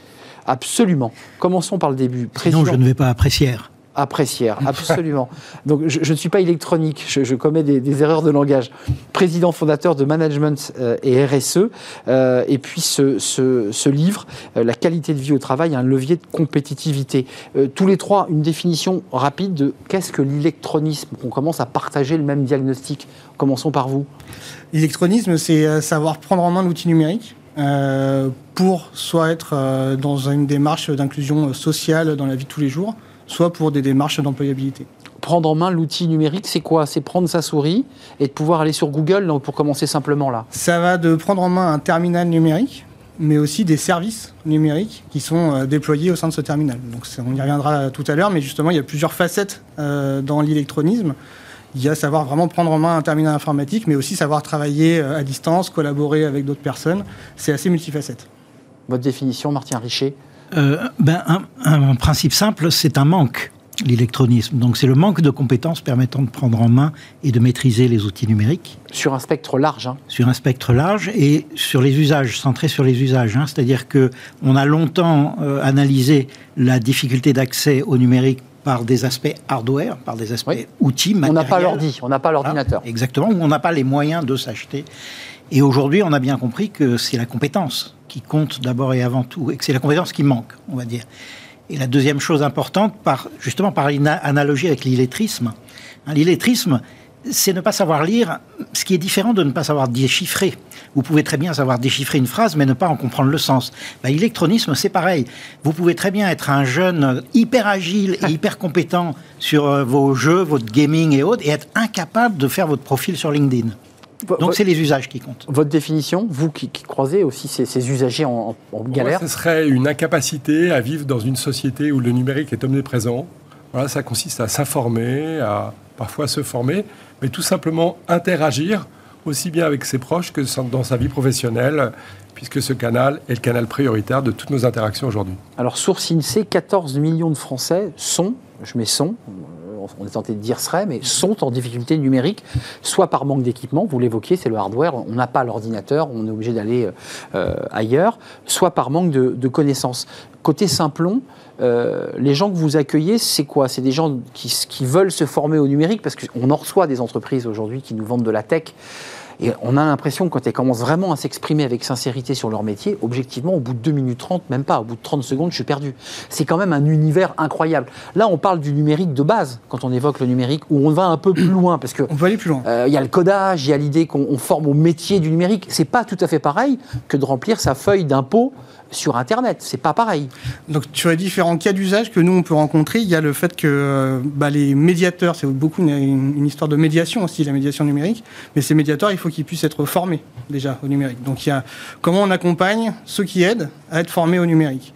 Absolument. Commençons par le début. Président... Sinon, je ne vais pas apprécier apprécier, absolument. Donc je, ne suis pas électronique, je, commets des, erreurs de langage. Président fondateur de Management euh, et RSE, euh, et puis ce, livre, euh, La qualité de vie au travail, un levier de compétitivité. tous les trois, une définition rapide de qu'est-ce que l'électronisme On commence à partager le même diagnostic. Commençons par vous. L'électronisme, c'est savoir prendre en main l'outil numérique. pour soit être dans une démarche d'inclusion sociale dans la vie de tous les jours, soit pour des démarches d'employabilité. Prendre en main l'outil numérique, c'est quoi? C'est prendre sa souris et de pouvoir aller sur Google, pour commencer simplement là Ça va de prendre en main un terminal numérique, mais aussi des services numériques qui sont euh, déployés au sein de ce terminal. Donc on y reviendra tout à l'heure, mais justement, il y a plusieurs facettes euh, dans l'électronisme. Il y a savoir vraiment prendre en main un terminal informatique, mais aussi savoir travailler euh, à distance, collaborer avec d'autres personnes. C'est assez multifacette. Votre définition, Martin Richer? Euh, ben, un, principe simple, c'est un manque, l'électronisme. Donc c'est le manque de compétences permettant de prendre en main et de maîtriser les outils numériques. Sur un spectre large. Hein. Sur un spectre large et sur les usages, centré sur les usages. Hein. C'est-à-dire que on a longtemps euh, analysé la difficulté d'accès au numérique par des aspects hardware, par des aspects outils, matériels. On n'a pas l'ordi, on n'a pas l'ordinateur. exactement, on n'a pas les moyens de s'acheter. Et aujourd'hui, on a bien compris que c'est la compétence compte d'abord et avant tout, et que c'est la compétence qui manque, on va dire. Et la deuxième chose importante, par, justement par une analogie avec l'illettrisme, hein, l'illettrisme, c'est ne pas savoir lire, ce qui est différent de ne pas savoir déchiffrer. Vous pouvez très bien savoir déchiffrer une phrase, mais ne pas en comprendre le sens. L'électronisme, c'est pareil. Vous pouvez très bien être un jeune hyper agile et hyper compétent sur euh, vos jeux, votre gaming et autres, et être incapable de faire votre profil sur LinkedIn. Donc c'est les usages qui comptent. Votre définition, vous qui, croisez aussi ces, usagers en, galère Ce serait une incapacité à vivre dans une société où le numérique est omniprésent. Voilà, ça consiste à s'informer, à parfois se former, mais tout simplement interagir aussi bien avec ses proches que dans sa vie professionnelle, puisque ce canal est le canal prioritaire de toutes nos interactions aujourd'hui. Alors, source INSEE, 14 millions de Français sont, je mets sont, on est tenté de dire serait, mais sont en difficulté numérique, soit par manque d'équipement, vous l'évoquiez, c'est le hardware, on n'a pas l'ordinateur, on est obligé d'aller euh, ailleurs, soit par manque de, connaissances. Côté Simplon, euh, les gens que vous accueillez, c'est quoi? C'est des gens qui, qui, veulent se former au numérique, parce qu'on en reçoit des entreprises aujourd'hui qui nous vendent de la tech. Et on a l'impression que quand elles commencent vraiment à s'exprimer avec sincérité sur leur métier, objectivement, au bout de 2 minutes 30, même pas, au bout de 30 secondes, je suis perdu. C'est quand même un univers incroyable. Là, on parle du numérique de base, quand on évoque le numérique, où on va un peu plus loin. Parce que, on va aller plus loin. Euh, il y a le codage, il y a l'idée qu'on forme au métier du numérique. C'est pas tout à fait pareil que de remplir sa feuille d'impôt sur Internet. C'est pas pareil. Donc sur les différents cas d'usage que nous on peut rencontrer, il y a le fait que euh, bah, les médiateurs, c'est beaucoup une, histoire de médiation aussi, la médiation numérique, mais ces médiateurs, il faut qu'ils puissent être formés déjà au numérique. Donc il y a comment on accompagne ceux qui aident à être formés au numérique,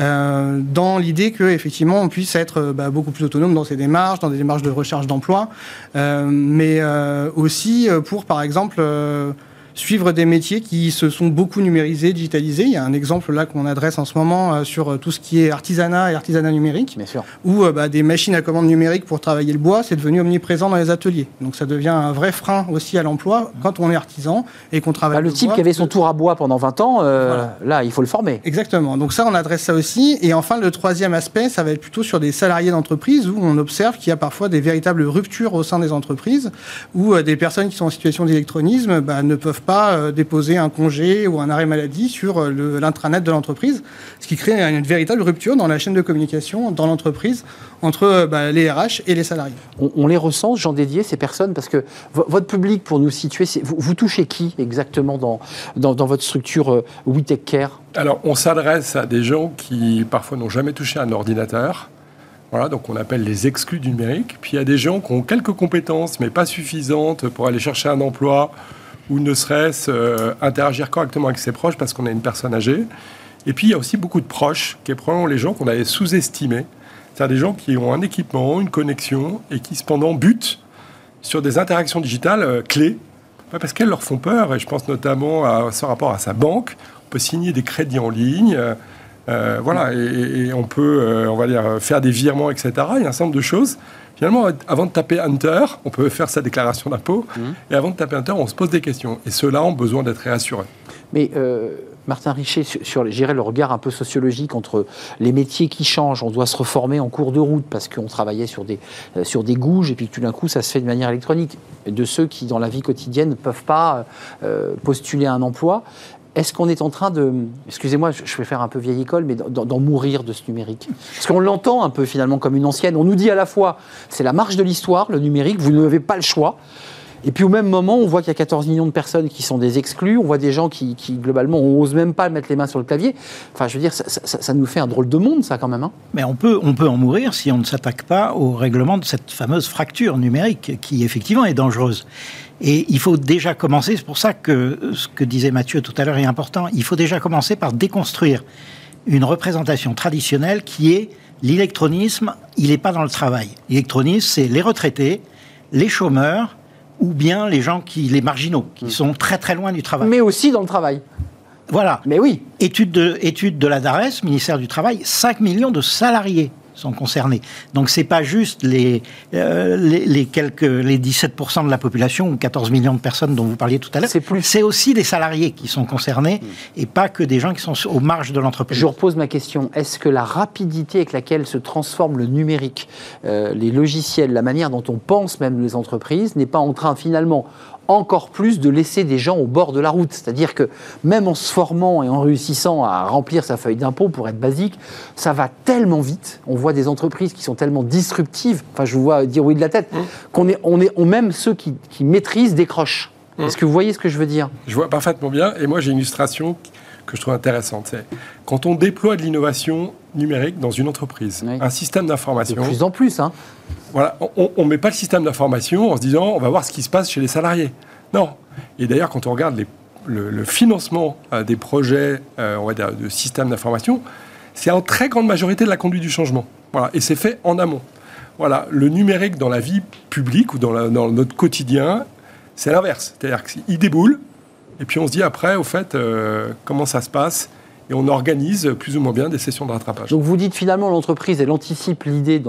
euh, dans l'idée que effectivement on puisse être bah, beaucoup plus autonome dans ses démarches, dans des démarches de recherche d'emploi, euh, mais euh, aussi pour par exemple euh, suivre des métiers qui se sont beaucoup numérisés, digitalisés. Il y a un exemple là qu'on adresse en ce moment euh, sur tout ce qui est artisanat et artisanat numérique, Bien sûr. où euh, bah, des machines à commande numérique pour travailler le bois, c'est devenu omniprésent dans les ateliers. Donc ça devient un vrai frein aussi à l'emploi quand on est artisan et qu'on travaille Bah, le type bois. qui avait son tour à bois pendant 20 ans, euh, Voilà. là, il faut le former. Exactement. Donc ça, on adresse ça aussi. Et enfin, le troisième aspect, ça va être plutôt sur des salariés d'entreprise où on observe qu'il y a parfois des véritables ruptures au sein des entreprises, où euh, des personnes qui sont en situation d'électronisme bah, ne peuvent pas euh, déposer un congé ou un arrêt maladie sur euh, le- l'intranet de l'entreprise, ce qui crée une véritable rupture dans la chaîne de communication dans l'entreprise entre euh, bah, les RH et les salariés. On, on les recense, Jean Dédier, ces personnes, parce que vo- votre public, pour nous situer, vous, vous touchez qui exactement dans, dans, dans votre structure euh, We Take Care Alors, on s'adresse à des gens qui parfois n'ont jamais touché un ordinateur. Voilà, donc on appelle les exclus du numérique. Puis il y a des gens qui ont quelques compétences, mais pas suffisantes pour aller chercher un emploi ou ne serait-ce euh, interagir correctement avec ses proches parce qu'on a une personne âgée. Et puis il y a aussi beaucoup de proches, qui est probablement les gens qu'on avait sous-estimés. C'est-à-dire des gens qui ont un équipement, une connexion et qui cependant butent sur des interactions digitales euh, clés parce qu'elles leur font peur, et je pense notamment à ce rapport à sa banque. On peut signer des crédits en ligne, euh, voilà, et, et on peut, on va dire, faire des virements, etc. Il y a un certain nombre de choses. Finalement, avant de taper Hunter, on peut faire sa déclaration d'impôt, et avant de taper Hunter, on se pose des questions. Et ceux-là ont besoin d'être réassurés. Mais euh, Martin Richer, sur, le regard un peu sociologique entre les métiers qui changent, on doit se reformer en cours de route parce qu'on travaillait sur des, euh, sur des gouges et puis que tout d'un coup ça se fait de manière électronique, de ceux qui dans la vie quotidienne ne peuvent pas euh, postuler un emploi. Est-ce qu'on est en train de, excusez-moi, je vais faire un peu vieille école, mais d'en mourir de ce numérique? Parce qu'on l'entend un peu finalement comme une ancienne. On nous dit à la fois, c'est la marche de l'histoire, le numérique, vous n'avez pas le choix. Et puis au même moment, on voit qu'il y a 14 millions de personnes qui sont des exclus. On voit des gens qui, globalement, on n'ose même pas mettre les mains sur le clavier. Enfin, je veux dire, ça nous fait un drôle de monde, ça, quand même. hein. Mais on peut, on peut en mourir si on ne s'attaque pas au règlement de cette fameuse fracture numérique qui effectivement est dangereuse. Et il faut déjà commencer, c'est pour ça que ce que disait Mathieu tout à l'heure est important, il faut déjà commencer par déconstruire une représentation traditionnelle qui est l'électronisme, il n'est pas dans le travail. L'électronisme, c'est les retraités, les chômeurs ou bien les gens qui, les marginaux, qui sont très très loin du travail. Mais aussi dans le travail. Voilà. Mais oui. Étude de, étude de la DARES, ministère du Travail, 5 millions de salariés sont concernés. Donc c'est pas juste les, euh, les, les quelques les 17% de la population ou 14 millions de personnes dont vous parliez tout à l'heure. C'est plus. C'est aussi des salariés qui sont concernés et pas que des gens qui sont aux marges de l'entreprise. Je repose ma question. Est-ce que la rapidité avec laquelle se transforme le numérique, euh, les logiciels, la manière dont on pense même les entreprises, n'est pas en train finalement encore plus de laisser des gens au bord de la route. C'est-à-dire que même en se formant et en réussissant à remplir sa feuille d'impôt pour être basique, ça va tellement vite. On voit des entreprises qui sont tellement disruptives, enfin je vous vois dire oui de la tête, qu'on est, on est, on, même ceux qui, qui maîtrisent décrochent. Est-ce que vous voyez ce que je veux dire? Je vois parfaitement bien, et moi j'ai une illustration que je trouve intéressante. C'est quand on déploie de l'innovation numérique dans une entreprise, Oui. un système De d'information. plus en plus, hein. Voilà, on ne met pas le système d'information en se disant on va voir ce qui se passe chez les salariés. Non. Et d'ailleurs, quand on regarde les- le, le financement euh, des projets, euh, on va dire, de systèmes d'information, c'est en très grande majorité de la conduite du changement. Voilà, et c'est fait en amont. Voilà, le numérique dans la vie publique ou dans, la- dans notre quotidien, c'est l'inverse. C'est-à-dire qu'il déboule, et puis on se dit après, au fait, euh, comment ça se passe, et on organise plus ou moins bien des sessions de rattrapage. Donc vous dites finalement l'entreprise, elle anticipe l'idée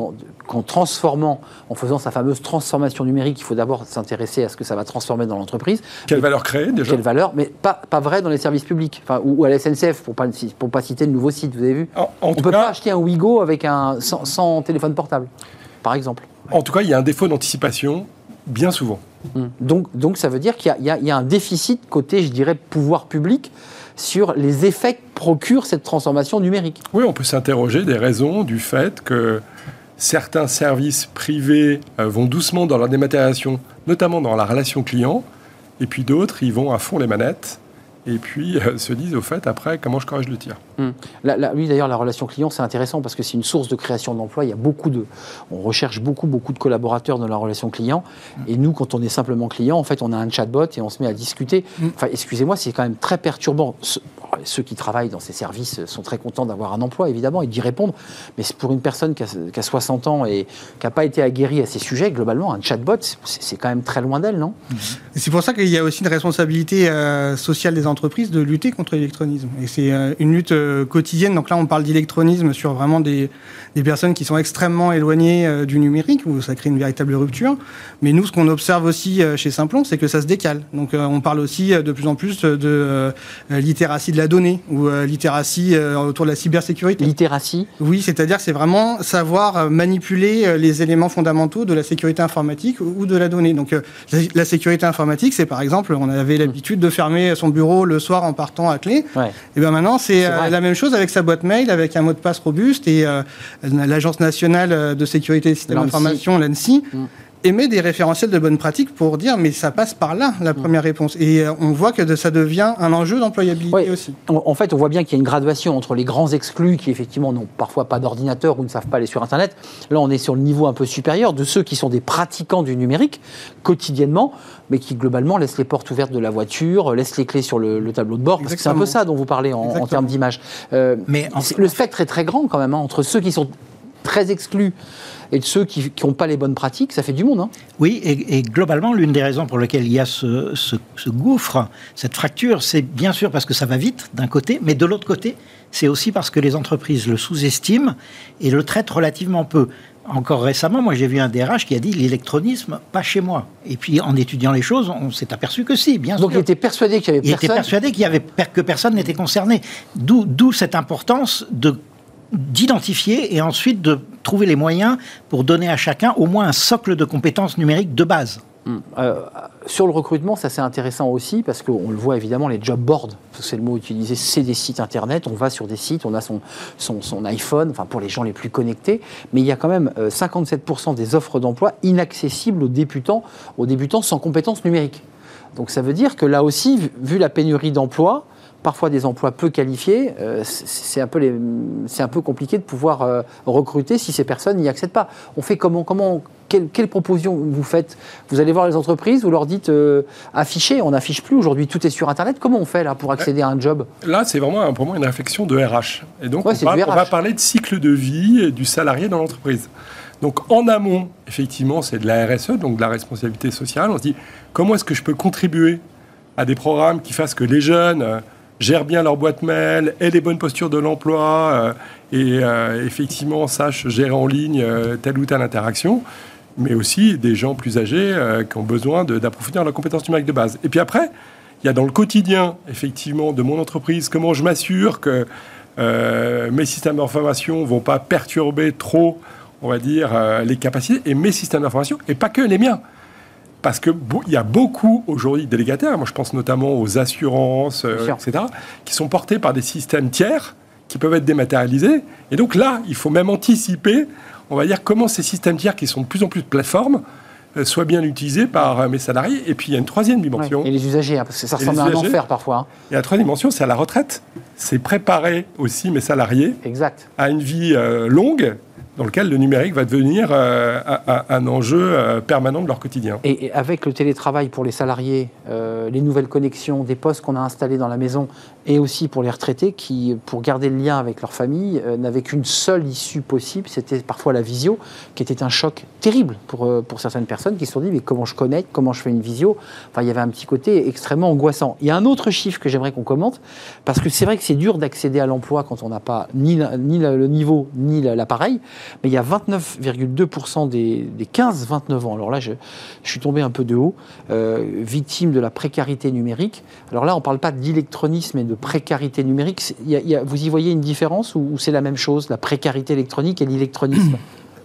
qu'en transformant, en faisant sa fameuse transformation numérique, il faut d'abord s'intéresser à ce que ça va transformer dans l'entreprise. Quelle valeur créer déjà Quelle valeur, mais pas, pas vrai dans les services publics, enfin, ou, ou à la SNCF, pour pas, pour pas citer le nouveau site, vous avez vu En, en On ne peut cas, pas acheter un Wigo avec un, sans, sans téléphone portable, par exemple. En tout cas, il y a un défaut d'anticipation bien souvent. Mm. Donc, donc ça veut dire qu'il y y a un déficit côté, je dirais, pouvoir public sur les effets que procure cette transformation numérique. Oui, on peut s'interroger des raisons du fait que certains services privés euh, vont doucement dans leur dématérialisation, notamment dans la relation client, et puis d'autres, ils vont à fond les manettes. et puis euh, se disent au fait après comment je corrige le tir. Hum. oui, d'ailleurs, la relation client, c'est intéressant parce que c'est une source de création d'emplois. Il y a beaucoup de, on recherche beaucoup, beaucoup de collaborateurs dans la relation client. Hum. Et nous, quand on est simplement client, en fait, on a un chatbot et on se met à discuter. Hum. Enfin, excusez-moi, c'est quand même très perturbant. Ceux qui travaillent dans ces services sont très contents d'avoir un emploi, évidemment, et d'y répondre. Mais pour une personne qui a, 60 ans et qui n'a pas été aguerrie à ces sujets, globalement, un chatbot, c'est quand même très loin d'elle, non? C'est pour ça qu'il y a aussi une responsabilité euh, sociale des entreprises de lutter contre l'électronisme. Et c'est euh, une lutte euh, quotidienne. Donc là, on parle d'électronisme sur vraiment des, des, personnes qui sont extrêmement éloignées du numérique, où ça crée une véritable rupture. Mais nous, ce qu'on observe aussi chez Simplon, c'est que ça se décale. Donc on parle aussi de plus en plus de littératie de la donnée ou littératie autour de la cybersécurité. Littératie Oui, c'est-à-dire c'est vraiment savoir manipuler les éléments fondamentaux de la sécurité informatique ou de la donnée. Donc la sécurité informatique, c'est par exemple, on avait l'habitude de fermer son bureau le soir en partant à clé. Et bien maintenant, c'est euh, la même chose avec sa boîte mail, avec un mot de passe robuste et euh, l'Agence nationale de sécurité des systèmes d'information, l'ANSI. Mm émet des référentiels de bonnes pratiques pour dire mais ça passe par là la première réponse et euh, on voit que ça devient un enjeu d'employabilité aussi. En fait, on voit bien qu'il y a une graduation entre les grands exclus qui effectivement n'ont parfois pas d'ordinateur ou ne savent pas aller sur internet. Là, on est sur le niveau un peu supérieur de ceux qui sont des pratiquants du numérique quotidiennement mais qui globalement laissent les portes ouvertes de la voiture, laissent les clés sur le, tableau de bord, parce que c'est un peu ça dont vous parlez en, termes d'image. Euh, mais le spectre est très grand quand même hein, entre ceux qui sont très exclus et de ceux qui n'ont pas les bonnes pratiques, ça fait du monde. Hein. Oui, et, globalement, l'une des raisons pour lesquelles il y a ce, gouffre, cette fracture, c'est bien sûr parce que ça va vite d'un côté, mais de l'autre côté, c'est aussi parce que les entreprises le sous-estiment et le traitent relativement peu. Encore récemment, moi j'ai vu un DRH qui a dit l'électronisme, pas chez moi. Et puis en étudiant les choses, on s'est aperçu que si, bien sûr. Donc il était persuadé qu'il y avait personne. Il était persuadé qu'il y avait que personne n'était concerné. D'où cette importance de d'identifier et ensuite de trouver les moyens pour donner à chacun au moins un socle de compétences numériques de base. Hmm. Euh, sur le recrutement, ça c'est intéressant aussi parce qu'on le voit évidemment, les job boards, c'est le mot utilisé, c'est des sites internet. On va sur des sites, on a son, son, iPhone, enfin pour les gens les plus connectés, mais il y a quand même 57% euh, des offres d'emploi inaccessibles aux débutants, aux débutants sans compétences numériques. Donc ça veut dire que là aussi, vu la pénurie d'emplois, parfois des emplois peu qualifiés, euh, c'est un, peu un peu compliqué de pouvoir euh, recruter si ces personnes n'y accèdent pas. On fait comment, comment quelle, quelle, proposition vous faites? Vous allez voir les entreprises, vous leur dites euh, afficher, on n'affiche plus aujourd'hui, tout est sur Internet. Comment on fait là pour accéder à un job? Là, c'est vraiment pour moi une réflexion de RH. Et donc, on, va, parler de cycle de vie du salarié dans l'entreprise. Donc, en amont, effectivement, c'est de la RSE, donc de la responsabilité sociale. On se dit comment est-ce que je peux contribuer à des programmes qui fassent que les jeunes gèrent bien leur boîte mail, aient les bonnes postures de l'emploi euh, et euh, effectivement sachent gérer en ligne euh, telle ou telle interaction, mais aussi des gens plus âgés qui ont besoin d'approfondir leurs compétences numériques de base. Et puis après, il y a dans le quotidien, effectivement, de mon entreprise, comment je m'assure que mes systèmes d'information ne vont pas perturber trop, on va dire, les capacités et mes systèmes d'information, et pas que les miens parce qu'il y a beaucoup aujourd'hui de délégataires, moi je pense notamment aux assurances, euh, etc., qui sont portés par des systèmes tiers qui peuvent être dématérialisés. Et donc là, il faut même anticiper, on va dire, comment ces systèmes tiers qui sont de plus en plus de plateformes euh, soient bien utilisés par euh, mes salariés. Et puis il y a une troisième dimension. et les usagers, hein, parce que ça ressemble à un enfer parfois. Hein. Et la troisième dimension, c'est à la retraite. C'est préparer aussi mes salariés exact. à une vie longue dans lequel le numérique va devenir euh, un, enjeu euh, permanent de leur quotidien. Et, avec le télétravail pour les salariés, euh, les nouvelles connexions, des postes qu'on a installés dans la maison, et aussi pour les retraités qui, pour garder le lien avec leur famille, n'avaient qu'une seule issue possible, c'était parfois la visio, qui était un choc terrible pour, pour certaines personnes qui se sont dit mais comment je connecte, comment je fais une visio? Enfin, il y avait un petit côté extrêmement angoissant. Il y a un autre chiffre que j'aimerais qu'on commente, parce que c'est vrai que c'est dur d'accéder à l'emploi quand on n'a pas ni, ni le niveau, ni l'appareil mais il y a 29,2% des, 15-29 ans, alors là je, suis tombé un peu de haut, euh, victimes de la précarité numérique. Alors là on ne parle pas d'électronisme et de précarité numérique, vous y voyez une différence ou, c'est la même chose, la précarité électronique et l'électronisme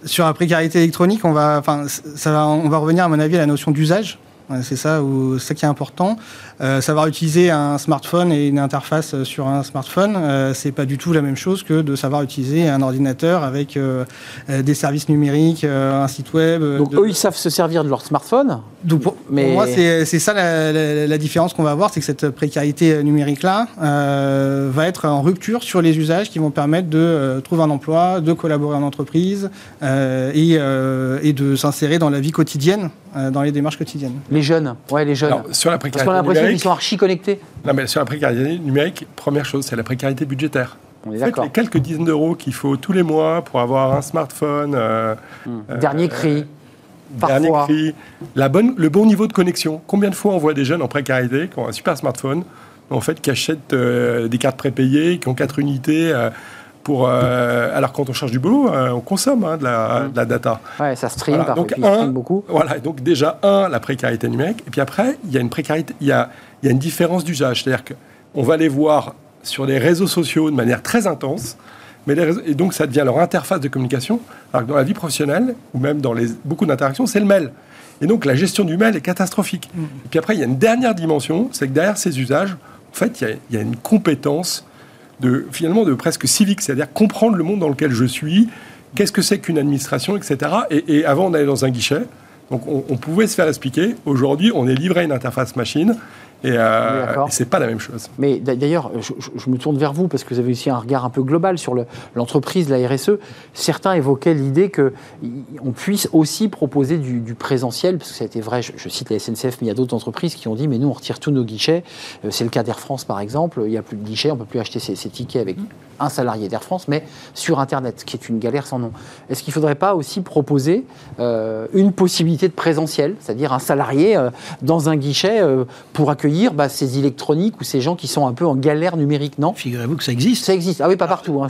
Sur la précarité électronique, on va, enfin, ça va, on va revenir à mon avis à la notion d'usage C'est ça, où, ça qui est important. Euh, savoir utiliser un smartphone et une interface sur un smartphone, euh, c'est pas du tout la même chose que de savoir utiliser un ordinateur avec euh, des services numériques, un site web. Donc eux, ils savent se servir de leur smartphone. Donc pour, mais... moi, c'est ça la, la, la, différence qu'on va avoir, c'est que cette précarité numérique-là va être en rupture sur les usages qui vont permettre de trouver un emploi, de collaborer en entreprise et, et de s'insérer dans la vie quotidienne, dans les démarches quotidiennes. Les jeunes, ouais, les jeunes. sur la précarité Parce qu'on a l'impression qu'ils sont archi connectés. Non, mais sur la précarité numérique, première chose, c'est la précarité budgétaire. On est en fait, les quelques dizaines d'euros qu'il faut tous les mois pour avoir un smartphone. Euh, hmm. euh, dernier cri. dernier cri. La bonne, le bon niveau de connexion. Combien de fois on voit des jeunes en précarité qui ont un super smartphone, en fait, qui achètent euh, des cartes prépayées, qui ont quatre unités pour, euh, alors quand on cherche du boulot, euh, on consomme hein, de, la, de, la, data. Ouais, ça stream, donc, un, beaucoup. Voilà, donc déjà, un, la précarité numérique. Et puis après, il y a une précarité, il y a, il y a une différence d'usage. C'est-à-dire qu'on va les voir sur les réseaux sociaux de manière très intense. Mais les réseaux, et donc, ça devient leur interface de communication. Alors que dans la vie professionnelle, ou même dans les, beaucoup d'interactions, c'est le mail. Et donc, la gestion du mail est catastrophique. Mm. Et puis après, il y a une dernière dimension, c'est que derrière ces usages, en fait, il y a, il y a une compétence de finalement de presque civique, c'est-à-dire comprendre le monde dans lequel je suis, qu'est-ce que c'est qu'une administration, etc. Et, avant, on allait dans un guichet, donc on, on pouvait se faire expliquer. Aujourd'hui, on est livré à une interface machine et, euh, c'est pas la même chose. Mais d'ailleurs, je, me tourne vers vous parce que vous avez aussi un regard un peu global sur l'entreprise, la RSE. Certains évoquaient l'idée qu'on puisse aussi proposer du, présentiel, parce que ça a été vrai, je, cite la SNCF, mais il y a d'autres entreprises qui ont dit mais nous on retire tous nos guichets. Euh, c'est le cas d'Air France par exemple, il n'y a plus de guichets, on ne peut plus acheter ses, tickets avec un salarié d'Air France, mais sur Internet, ce qui est une galère sans nom. Est-ce qu'il ne faudrait pas aussi proposer euh, une possibilité de présentiel, c'est-à-dire un salarié dans un guichet pour accueillir bah, ces électroniques ou ces gens qui sont un peu en galère numérique, non? Figurez-vous que ça existe. Ça existe. Ah oui, pas partout. Hein,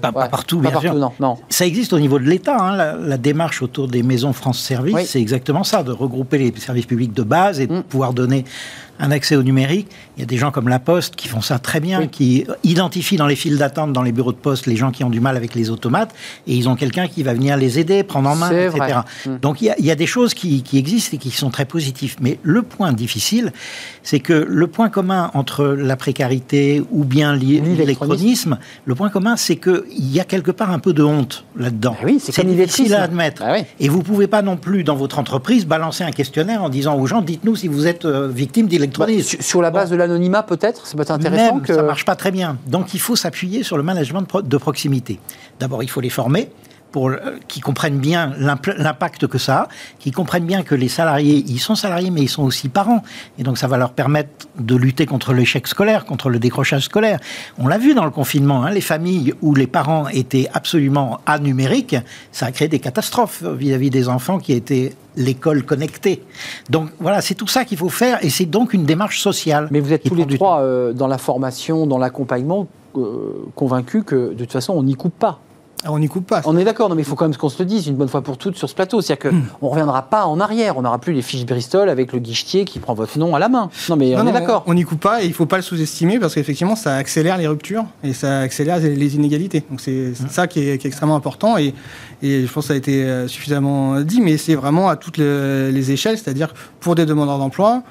pas, partout, bien sûr. Non, non. Ça existe au niveau de l'État. Hein, la, démarche autour des maisons France Service, c'est exactement ça, de regrouper les services publics de base et de mm. pouvoir donner un accès au numérique. Il y a des gens comme La Poste qui font ça très bien, qui identifient dans les files d'attente dans les bureaux de poste les gens qui ont du mal avec les automates, et ils ont quelqu'un qui va venir les aider, prendre en main, etc. Hmm. Donc il y, a, des choses qui, existent et qui sont très positives. Mais le point difficile, c'est que le point commun entre la précarité ou bien l'électronisme, le point commun, c'est qu'il y a quelque part un peu de honte là-dedans. Ah oui, c'est difficile à admettre. Ah et vous pouvez pas non plus, dans votre entreprise, balancer un questionnaire en disant aux gens, dites-nous si vous êtes euh, victime d'électronisme bah, sur la base de l'anonymat, peut-être Ça peut être intéressant. que... Ça marche pas très bien. Donc il faut s'appuyer sur le management de proximité. D'abord, il faut les former pour euh, qu'ils comprennent bien l'impact que ça a, qu'ils comprennent bien que les salariés, ils sont salariés, mais ils sont aussi parents. Et donc, ça va leur permettre de lutter contre l'échec scolaire, contre le décrochage scolaire. On l'a vu dans le confinement, hein, les familles où les parents étaient absolument anumériques, ça a créé des catastrophes vis-à-vis des enfants qui étaient l'école connectée. Donc voilà, c'est tout ça qu'il faut faire et c'est donc une démarche sociale. Mais vous êtes tous les trois euh, dans la formation, dans l'accompagnement, euh, convaincus que de toute façon on n'y coupe pas. On n'y coupe pas. On est d'accord, mais il faut quand même qu'on se le dise une bonne fois pour toutes sur ce plateau. C'est-à-dire qu'on hmm. ne reviendra pas en arrière. On n'aura plus les fiches Bristol avec le guichetier qui prend votre nom à la main. Non, mais on est d'accord. On n'y coupe pas et il ne faut pas le sous-estimer parce qu'effectivement, ça accélère les ruptures et ça accélère les inégalités. Donc c'est hmm. ça qui est, extrêmement important et, je pense que ça a été euh, suffisamment dit, mais c'est vraiment à toutes les échelles, c'est-à-dire pour des demandeurs d'emploi,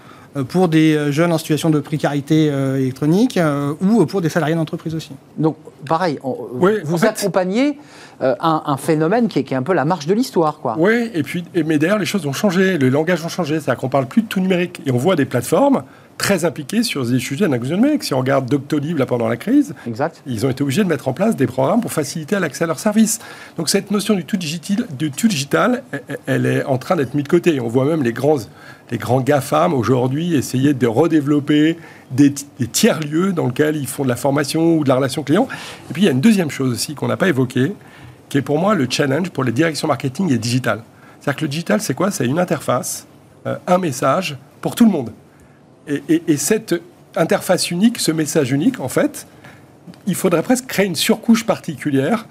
pour des euh, jeunes en situation de précarité euh, électronique ou pour des salariés d'entreprise aussi. Donc, pareil, vous accompagnez un, phénomène qui est, qui est, un peu la marche de l'histoire. quoi. Oui, et puis, mais d'ailleurs, les choses ont changé, le langage a changé, c'est-à-dire qu'on parle plus de tout numérique. Et on voit des plateformes très impliqués sur des sujets numérique. Si on regarde Doctolib là, pendant la crise, exact. ils ont été obligés de mettre en place des programmes pour faciliter l'accès à leurs services. Donc cette notion du tout digital, du tout digital elle est en train d'être mise de côté. On voit même les grands, les grands GAFAM aujourd'hui essayer de redévelopper des, tiers-lieux dans lesquels ils font de la formation ou de la relation client. Et puis il y a une deuxième chose aussi qu'on n'a pas évoquée, qui est pour moi le challenge pour les directions marketing et digital. C'est-à-dire que le digital, c'est quoi? C'est une interface, euh, un message pour tout le monde. Et, cette interface unique, ce message unique, en fait, il faudrait presque créer une surcouche particulière,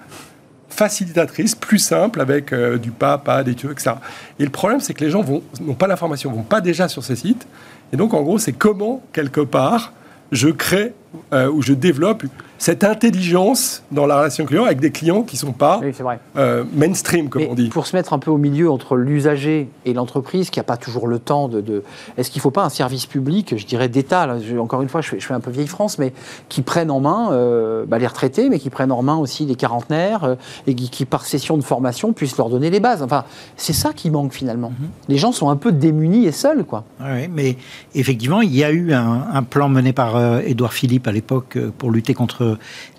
facilitatrice, plus simple, avec euh, du papa, des tuyaux, etc. Et le problème, c'est que les gens n'ont pas l'information, vont pas déjà sur ces sites. Et donc, en gros, c'est comment, quelque part, je crée euh, ou je développe cette intelligence dans la relation client avec des clients qui ne sont pas Oui, c'est vrai. euh, mainstream, comme Mais on dit. Pour se mettre un peu au milieu entre l'usager et l'entreprise, qui n'a pas toujours le temps de. de- Est-ce qu'il ne faut pas un service public, je dirais d'État, encore une fois, je fais, je fais un peu vieille France, mais qui prenne en main euh, bah, les retraités, mais qui prennent en main aussi les quarantenaires, euh, et qui, qui, par session de formation, puissent leur donner les bases. Enfin, c'est ça qui manque finalement. Les gens sont un peu démunis et seuls, quoi. Oui, mais effectivement, il y a eu un, un plan mené par euh, Édouard Philippe à l'époque euh, pour lutter contre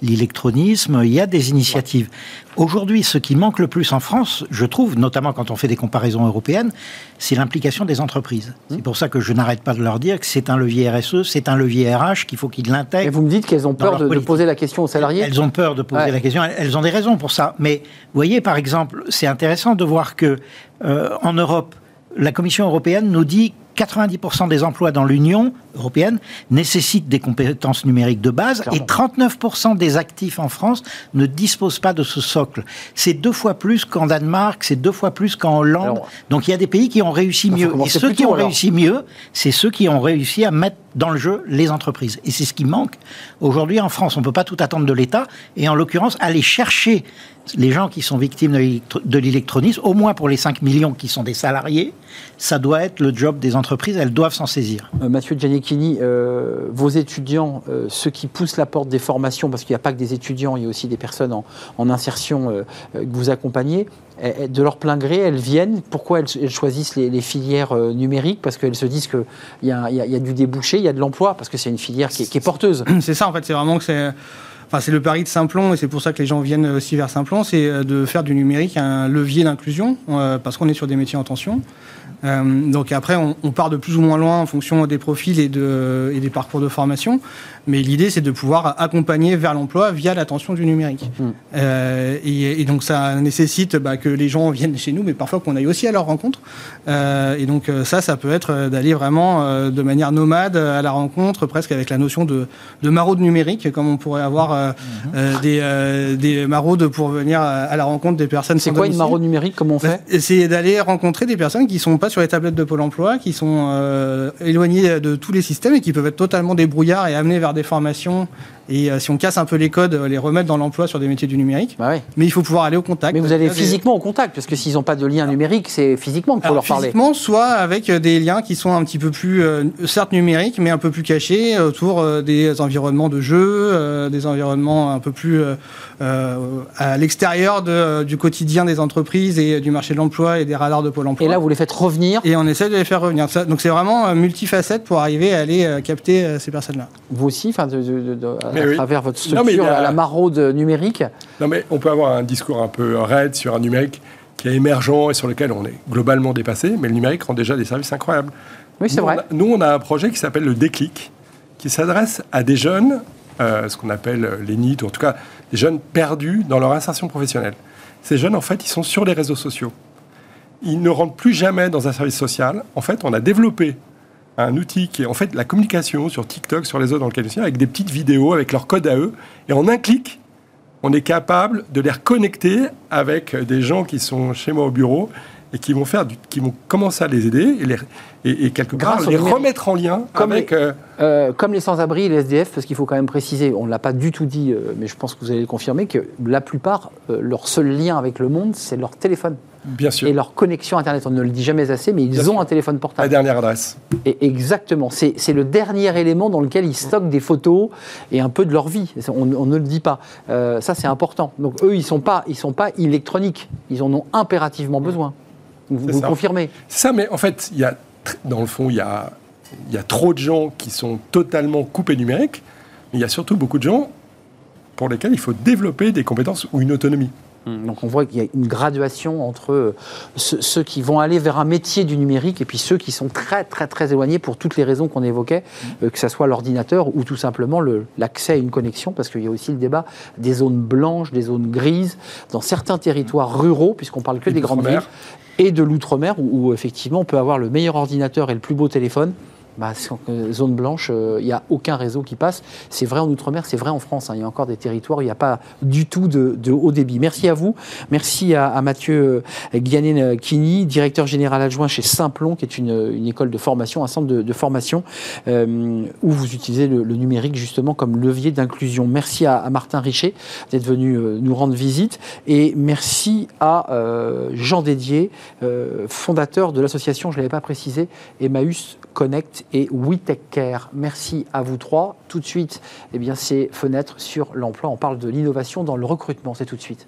l'électronisme. Il y a des initiatives. Aujourd'hui, ce qui manque le plus en France, je trouve, notamment quand on fait des comparaisons européennes, c'est l'implication des entreprises. C'est pour ça que je n'arrête pas de leur dire que c'est un levier RSE, c'est un levier RH, qu'il faut qu'ils Et l'intègrent. vous me dites qu'elles ont peur de, poser la question aux salariés Elles ont peur de poser Ouais. la question. Elles- Elles ont des raisons pour ça. Mais vous voyez, par exemple, c'est intéressant de voir que euh, en Europe, la Commission européenne nous dit 90% des emplois dans l'Union européenne nécessitent des compétences numériques de base Clairement. et 39% des actifs en France ne disposent pas de ce socle. C'est deux fois plus qu'en Danemark, c'est deux fois plus qu'en Hollande. Alors, Donc il y a des pays qui ont réussi mieux. Et ceux qui ont alors. réussi mieux, c'est ceux qui ont réussi à mettre dans le jeu les entreprises. Et c'est ce qui manque. Aujourd'hui, en France, on ne peut pas tout attendre de l'État. Et en l'occurrence, aller chercher les gens qui sont victimes de l'électro- de l'électronisme, au moins pour les 5 millions qui sont des salariés, ça doit être le job des entreprises. Elles doivent s'en saisir. Euh, Mathieu Giannichini, euh, vos étudiants, euh, ceux qui poussent la porte des formations, parce qu'il n'y a pas que des étudiants, il y a aussi des personnes en, en insertion euh, euh, que vous accompagnez, eh, eh, de leur plein gré, elles viennent. Pourquoi elles, elles choisissent les, les filières euh, numériques? Parce qu'elles se disent qu'il y a du débouché, il y a de l'emploi, parce que c'est une filière qui est, qui est porteuse. C'est ça en fait, c'est vraiment que c'est. C'est le pari de Simplon et c'est pour ça que les gens viennent aussi vers Simplon, c'est euh, de faire du numérique un levier d'inclusion euh, parce qu'on est sur des métiers en tension. Euh, donc après, on, part de plus ou moins loin en fonction des profils et des parcours de formation. Mais l'idée, c'est de pouvoir accompagner vers l'emploi via l'attention du numérique. Mm. Euh, et, et donc ça nécessite bah, que les gens viennent chez nous, mais parfois qu'on aille aussi à leur rencontre. Euh, et donc euh, ça, ça peut être d'aller vraiment euh, de manière nomade à la rencontre, presque avec la notion de, de maraude numérique, comme on pourrait avoir euh, des, des maraudes pour venir à, la rencontre des personnes. C'est quoi une domicile. maraude numérique Comment on fait? Bah, C'est d'aller rencontrer des personnes qui sont pas sur les tablettes de Pôle emploi, qui sont éloignées de tous les systèmes et qui peuvent être totalement débrouillards et amenés vers des formations. Et euh, si on casse un peu les codes, euh, les remettre dans l'emploi sur des métiers du numérique. Bah. Mais il faut pouvoir aller au contact. Mais vous allez Des- physiquement au contact, parce que s'ils n'ont pas de lien numérique, c'est physiquement qu'il faut Alors, leur parler. physiquement, soit avec euh, des liens qui sont un petit peu plus, euh, certes numériques, mais un peu plus cachés autour des environnements de jeu, des environnements un peu plus à l'extérieur du quotidien des entreprises et du marché de l'emploi et des radars de Pôle emploi. Et là, vous les faites revenir. Et on essaie de les faire revenir. Donc c'est vraiment multifacette pour arriver à aller capter ces personnes-là. Vous aussi, enfin, de, de- de- à, oui. travers votre Non, mais structure, a- la, maraude numérique. Non, mais on peut avoir un discours un peu raide sur un numérique qui est émergent et sur lequel on est globalement dépassé, mais le numérique rend déjà des services incroyables. Oui, c'est Nous, vrai. on a- nous, on a un projet qui s'appelle le Déclic, qui s'adresse à des jeunes, euh, ce qu'on appelle les NIT, ou en tout cas des jeunes perdus dans leur insertion professionnelle. Ces jeunes, en fait, ils sont sur les réseaux sociaux. Ils ne rentrent plus jamais dans un service social. En fait, on a développé un outil qui est en fait la communication sur TikTok, sur les autres dans lequel ils sont, avec des petites vidéos, avec leur code à eux. Et en un clic, on est capable de les reconnecter avec des gens qui sont chez moi au bureau et qui vont faire du- qui vont commencer à les aider et, les, et, et quelque part les remettre en lien Comme avec les- euh, Euh, comme les sans-abri et les SDF, parce qu'il faut quand même préciser, on ne l'a pas du tout dit, euh, mais je pense que vous allez le confirmer, que la plupart, leur seul lien avec le monde, c'est leur téléphone bien sûr et leur connexion Internet. On ne le dit jamais assez, mais ils Bien ont sûr. un téléphone la portable. dernière adresse. Et exactement, c'est le dernier élément dans lequel ils stockent des photos et un peu de leur vie. On, on ne le dit pas. Ça, c'est important. Donc eux, ils ne sont, pas- ils sont pas électroniques. Ils en ont impérativement besoin. Vous, vous confirmez ça, mais en fait, il y a dans le fond, il y a, il y a trop de gens qui sont totalement coupés numériques, mais il y a surtout beaucoup de gens pour lesquels il faut développer des compétences ou une autonomie. Donc on voit qu'il y a une graduation entre euh, ceux, qui vont aller vers un métier du numérique et puis ceux qui sont très très très éloignés pour toutes les raisons qu'on évoquait, euh, que ce soit l'ordinateur ou tout simplement le- l'accès à une connexion, parce qu'il y a aussi le débat des zones blanches, des zones grises, dans certains territoires ruraux, puisqu'on parle que des grandes villes, et de l'outre-mer, où, où, effectivement on peut avoir le meilleur ordinateur et le plus beau téléphone. Bah, zone blanche, il n'y a aucun réseau qui passe. C'est vrai en Outre-mer, c'est vrai en France. Hein. Il y a encore des territoires où il n'y a pas du tout de, haut débit. Merci à vous. Merci à, Mathieu Guianen-Kini, directeur général adjoint chez Simplon, qui est une, école de formation, un centre de, formation, où vous utilisez le, numérique justement comme levier d'inclusion. Merci à, Martin Richer d'être venu nous rendre visite. Et merci à Jean Dédier, fondateur de l'association, je ne l'avais pas précisé, Emmaüs Connect et We Care. Merci à vous trois. Tout de suite, eh bien, c'est fenêtre sur l'emploi. On parle de l'innovation dans le recrutement. C'est tout de suite.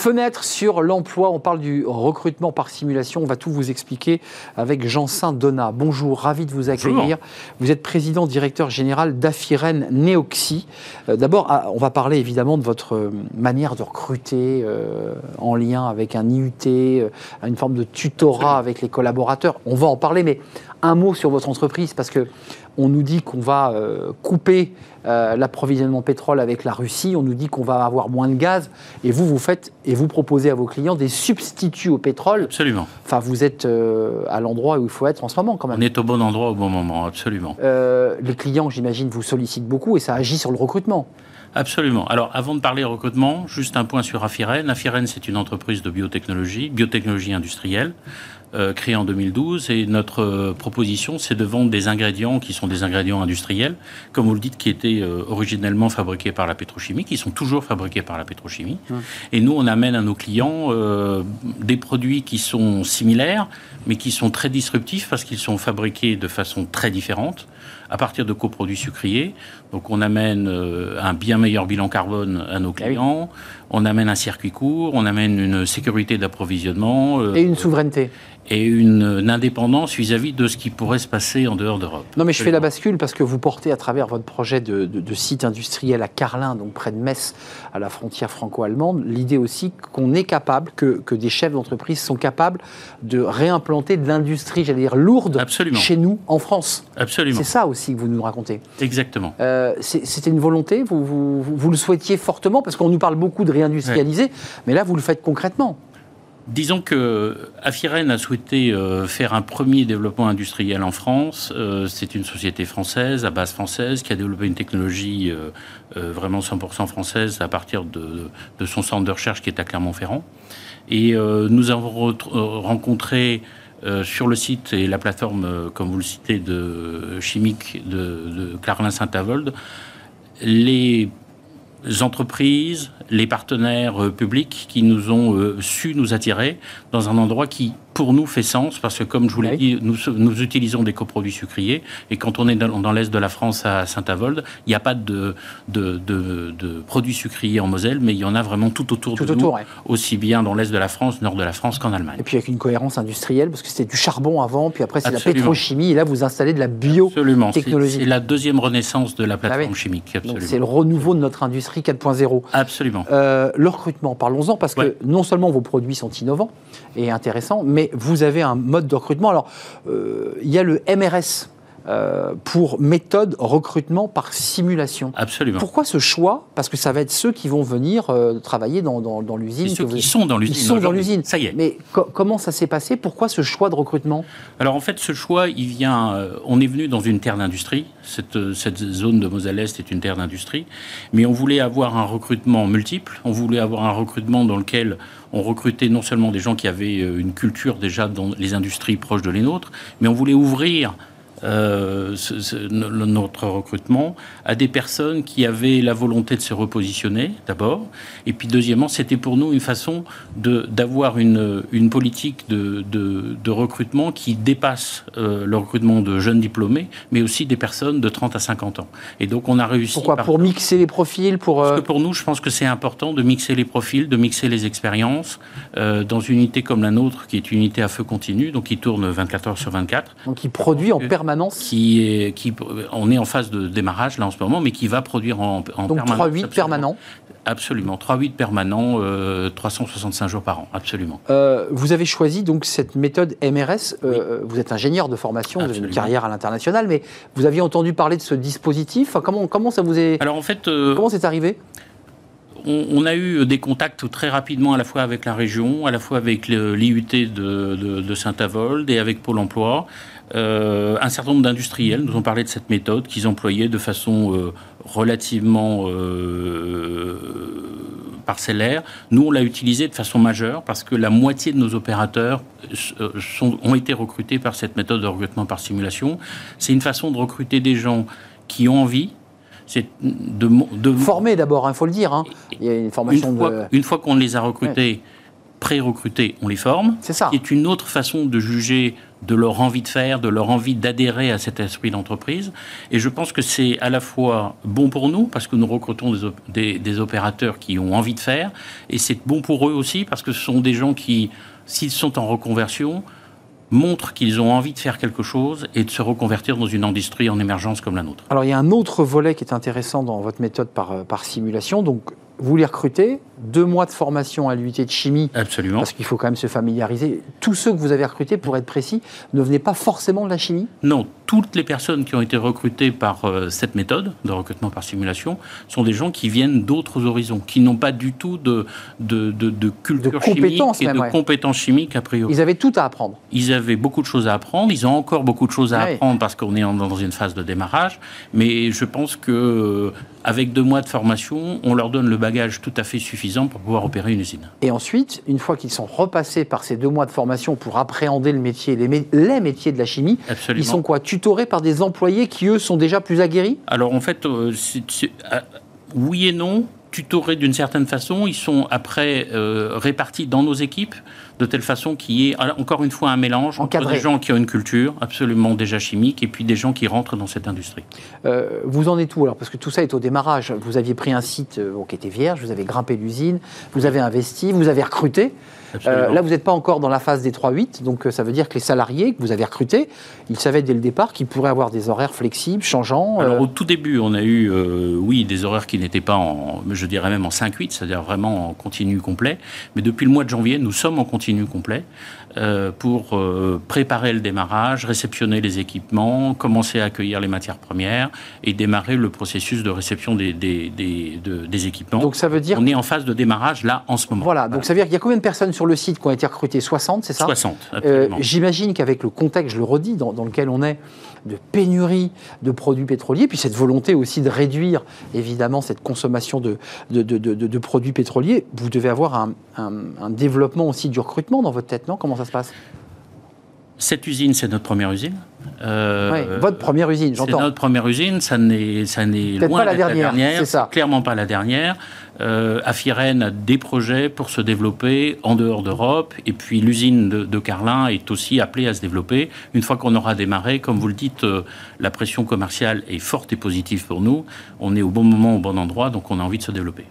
Fenêtre sur l'emploi, on parle du recrutement par simulation. On va tout vous expliquer avec Jean-Saint Donat. Bonjour, ravi de vous accueillir. Vous êtes président directeur général d'Afiren Neoxy. Euh, d'abord, ah, on va parler évidemment de votre euh, manière de recruter euh, en lien avec un IUT, une forme de tutorat avec les collaborateurs. On va en parler, mais un mot sur votre entreprise parce que on nous dit qu'on va couper euh, l'approvisionnement pétrole avec la Russie, on nous dit qu'on va avoir moins de gaz, et vous, vous faites et vous proposez à vos clients des substituts au pétrole. Absolument. Enfin, vous êtes euh, à l'endroit où il faut être en ce moment, quand même. On est au bon endroit au bon moment, absolument. Euh, les clients, j'imagine, vous sollicitent beaucoup et ça agit sur le recrutement. Absolument. Alors, avant de parler recrutement, juste un point sur Afiren. Afiren, c'est une entreprise de biotechnologie, biotechnologie industrielle. Euh, créé en 2012 et notre euh, proposition c'est de vendre des ingrédients qui sont des ingrédients industriels, comme vous le dites, qui étaient euh, originellement fabriqués par la pétrochimie, qui sont toujours fabriqués par la pétrochimie. Et nous, on amène à nos clients des produits qui sont similaires, mais qui sont très disruptifs parce qu'ils sont fabriqués de façon très différente à partir de coproduits sucriers. Donc on amène un bien meilleur bilan carbone à nos ah clients, on amène un circuit court, on amène une sécurité d'approvisionnement. et une souveraineté et une, indépendance vis-à-vis de ce qui pourrait se passer en dehors d'Europe. Non, mais je fais la bascule parce que vous portez à travers votre projet de, site industriel à Carlin, donc près de Metz, à la frontière franco-allemande, l'idée aussi qu'on est capable, que, que des chefs d'entreprise sont capables de réimplanter de l'industrie, j'allais dire lourde, Absolument. chez nous, en France. Absolument. C'est ça aussi que vous nous racontez. Exactement. Euh, C'était une volonté, vous, vous, vous, le souhaitiez fortement, parce qu'on nous parle beaucoup de réindustrialiser, mais là, vous le faites concrètement. Disons que Afiren a souhaité euh, faire un premier développement industriel en France. Euh, c'est une société française, à base française, qui a développé une technologie euh, vraiment 100% française à partir de, son centre de recherche qui est à Clermont-Ferrand. Et nous avons rencontré sur le site et la plateforme, comme vous le citez, de chimique de, de Clarlin-Saint-Avold, les entreprises, les partenaires euh, publics qui nous ont euh, su nous attirer dans un endroit qui pour nous fait sens parce que, comme je vous l'ai dit, nous, nous, utilisons des coproduits sucriers et quand on est dans, l'est de la France à Saint-Avold, il n'y a pas de, de, de, produits sucriers en Moselle, mais il y en a vraiment tout autour de nous, aussi bien dans l'est de la France, nord de la France qu'en Allemagne. Et puis avec une cohérence industrielle, parce que c'était du charbon avant, puis après c'est la pétrochimie, et là vous installez de la biotechnologie. C'est la deuxième renaissance de la ah plateforme chimique. C'est le renouveau de notre industrie 4.0. Absolument. Euh, le recrutement, parlons-en, parce que non seulement vos produits sont innovants et intéressants, mais vous avez un mode de recrutement. Alors, euh, il y a le MRS. Euh, pour méthode recrutement par simulation. Absolument. Pourquoi ce choix? Parce que ça va être ceux qui vont venir euh, travailler dans, dans, l'usine. Ceux qui sont dans l'usine. Ils sont dans l'usine. Ça y est. Mais comment ça s'est passé? Pourquoi ce choix de recrutement? Alors en fait, ce choix, il vient. on est venu dans une terre d'industrie. Cette, cette, zone de Moselle-Est est une terre d'industrie. Mais on voulait avoir un recrutement multiple. On voulait avoir un recrutement dans lequel on recrutait non seulement des gens qui avaient euh, une culture déjà dans les industries proches de les nôtres, mais on voulait ouvrir euh, notre recrutement à des personnes qui avaient la volonté de se repositionner d'abord, et puis deuxièmement, c'était pour nous une façon d'avoir une, une politique de, de, recrutement qui dépasse euh, le recrutement de jeunes diplômés, mais aussi des personnes de 30 à 50 ans. Et donc on a réussi. Pourquoi Pour mixer les profils pour, Parce que pour nous, je pense que c'est important de mixer les profils, de mixer les expériences euh, dans une unité comme la nôtre, qui est une unité à feu continu, donc qui tourne 24 heures sur 24. Donc qui produit en permanence qui est, qui, on est en phase de démarrage là en ce moment, mais qui va produire en, en Donc permanence. 3-8 permanents Absolument, 3-8 permanents, euh, 365 jours par an, absolument. Euh, vous avez choisi donc cette méthode MRS. Euh, Vous êtes ingénieur de formation, vous avez une Absolument. carrière à l'international, mais vous aviez entendu parler de ce dispositif. Enfin, comment, comment ça vous est. Alors en fait, euh, Comment c'est arrivé? on, a eu des contacts très rapidement à la fois avec la région, à la fois avec l'IUT de, de- de Saint-Avold et avec Pôle emploi. Euh, un certain nombre d'industriels nous ont parlé de cette méthode qu'ils employaient de façon euh, relativement euh, parcellaire. Nous, on l'a utilisée de façon majeure parce que la moitié de nos opérateurs euh, sont- ont été recrutés par cette méthode de recrutement par simulation. C'est une façon de recruter des gens qui ont envie. C'est de, Formé d'abord, il faut le dire. hein. Il y a une une formation fois, de. une fois qu'on les a recrutés, pré-recrutés, on les forme. C'est ça. Qui est une autre façon de juger de leur envie de faire, de leur envie d'adhérer à cet esprit d'entreprise. Et je pense que c'est à la fois bon pour nous, parce que nous recrutons des, op- des- des opérateurs qui ont envie de faire, et c'est bon pour eux aussi, parce que ce sont des gens qui, s'ils sont en reconversion, montrent qu'ils ont envie de faire quelque chose et de se reconvertir dans une industrie en émergence comme la nôtre. Alors, il y a un autre volet qui est intéressant dans votre méthode par, euh, par simulation. Donc, vous les recrutez, deux mois de formation à l'UT de chimie, Absolument. parce qu'il faut quand même se familiariser. Tous ceux que vous avez recrutés, pour être précis, ne venaient pas forcément de la chimie? Non, toutes les personnes qui ont été recrutées par euh, cette méthode de recrutement par simulation sont des gens qui viennent d'autres horizons, qui n'ont pas du tout de, de, de- de culture De compétences chimique et même, de ouais. compétences chimiques a priori. Ils avaient tout à apprendre. Ils avaient beaucoup de choses à apprendre, ils ont encore beaucoup de choses à Ouais. apprendre parce qu'on est dans une phase de démarrage, mais je pense que euh, avec deux mois de formation, on leur donne le bagage tout à fait suffisant pour pouvoir opérer une usine. Et ensuite, une fois qu'ils sont repassés par ces deux mois de formation pour appréhender le métier, les, mé- les métiers de la chimie, Absolument. ils sont quoi? Tutorés par des employés qui, eux, sont déjà plus aguerris? Alors en fait, euh, euh, oui et non, tutorés d'une certaine façon, ils sont après euh, répartis dans nos équipes de telle façon qu'il y ait alors, encore une fois un mélange entre des gens qui ont une culture absolument déjà chimique et puis des gens qui rentrent dans cette industrie. Euh, vous en êtes où alors? Parce que tout ça est au démarrage. Vous aviez pris un site euh, bon, qui était vierge, vous avez grimpé l'usine, vous avez investi, vous avez recruté. Euh, là, vous n'êtes pas encore dans la phase des 3-8, donc euh, ça veut dire que les salariés que vous avez recrutés, ils savaient dès le départ qu'ils pourraient avoir des horaires flexibles, changeants. Alors euh, au tout début, on a eu, euh, oui, des horaires qui n'étaient pas en, je dirais même en 5-8, c'est-à-dire vraiment en continu complet. Mais depuis le mois de janvier, nous sommes en continu complet pour euh, préparer le démarrage, réceptionner les équipements, commencer à accueillir les matières premières et démarrer le processus de réception des, des, des, de- des équipements. donc ça veut dire... on est en phase de démarrage là en ce moment. Voilà, donc ça veut dire qu'il y a combien de personnes sur le site qui ont été recrutées? 60, c'est ça? 60, Euh, absolument. J'imagine qu'avec le contexte, je le redis, dans, dans lequel on est, de pénurie de produits pétroliers, puis cette volonté aussi de réduire évidemment cette consommation de, produits pétroliers, vous devez avoir un développement aussi du recrutement dans votre tête, non? Comment ça se passe? Cette usine, c'est notre première usine. Euh, Ouais, Votre première usine, C'est j'entends. notre première usine, ça n'est, ça n'est loin pas la d'être dernière, c'est ça. clairement pas la dernière. Euh, Afiren a des projets pour se développer en dehors d'Europe, et puis l'usine de, de Carlin est aussi appelée à se développer. Une fois qu'on aura démarré, comme vous le dites, euh, la pression commerciale est forte et positive pour nous. On est au bon moment, au bon endroit, donc on a envie de se développer.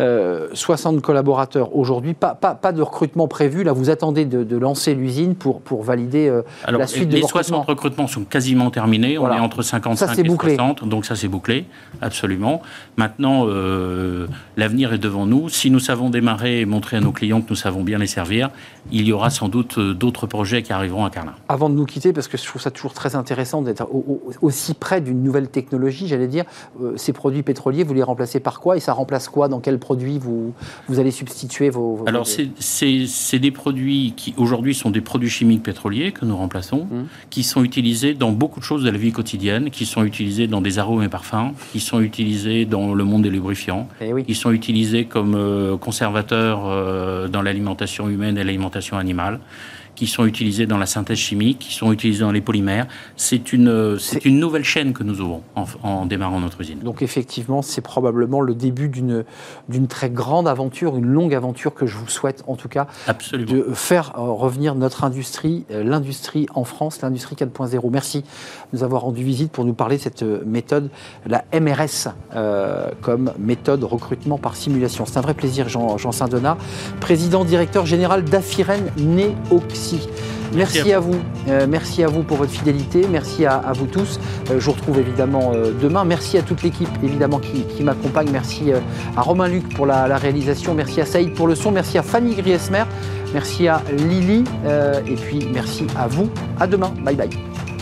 Euh, 60 collaborateurs aujourd'hui, pas, pas, pas de recrutement prévu. Là, vous attendez de, de lancer l'usine pour, pour valider euh, Alors, la suite de les vos 60 recrutements. sont quasiment terminés. Voilà. On est entre 55 Ça, c'est et bouclé. 60, donc ça c'est bouclé, absolument. Maintenant, euh, l'avenir est devant nous. Si nous savons démarrer et montrer à nos clients que nous savons bien les servir, il y aura sans doute euh, d'autres projets qui arriveront à Carlin. Avant de nous quitter, parce que je trouve ça toujours très intéressant d'être au- au- aussi près d'une nouvelle technologie, j'allais dire, euh, ces produits pétroliers, vous les remplacez par quoi Et ça remplace quoi Dans quel produit vous, vous allez substituer vos... vos- Alors, c'est- des produits qui, aujourd'hui, sont des produits chimiques pétroliers que nous remplaçons, Mhm. qui sont utilisés dans beaucoup de choses de la vie quotidienne, qui sont utilisés dans des arômes et parfums, qui sont utilisés dans le monde des lubrifiants, Eh oui. qui sont utilisés comme euh, conservateurs euh, dans l'alimentation humaine et l'alimentation animale, qui sont utilisés dans la synthèse chimique, qui sont utilisés dans les polymères. C'est une, c'est une nouvelle chaîne que nous ouvrons en, en démarrant notre usine. Donc effectivement, c'est probablement le début d'une d'une très grande aventure, une longue aventure que je vous souhaite en tout cas Absolument. de faire euh, revenir notre industrie, euh, l'industrie en France, l'industrie 4.0. Merci de nous avoir rendu visite pour nous parler de cette euh, méthode, la MRS, euh, comme méthode recrutement par simulation. C'est un vrai plaisir, Jean, Jean Saint-Donat, président directeur général d'Afiren Néoxy. Merci. Merci, à, vous. Euh, merci à vous pour votre fidélité. Merci à, vous tous. Euh, je vous retrouve évidemment euh, demain. Merci à toute l'équipe évidemment qui, m'accompagne. Merci à Romain Luc pour la, la, réalisation. Merci à Saïd pour le son. Merci à Fanny Griesmer. Merci à Lily. et puis merci à vous. À demain. Bye bye.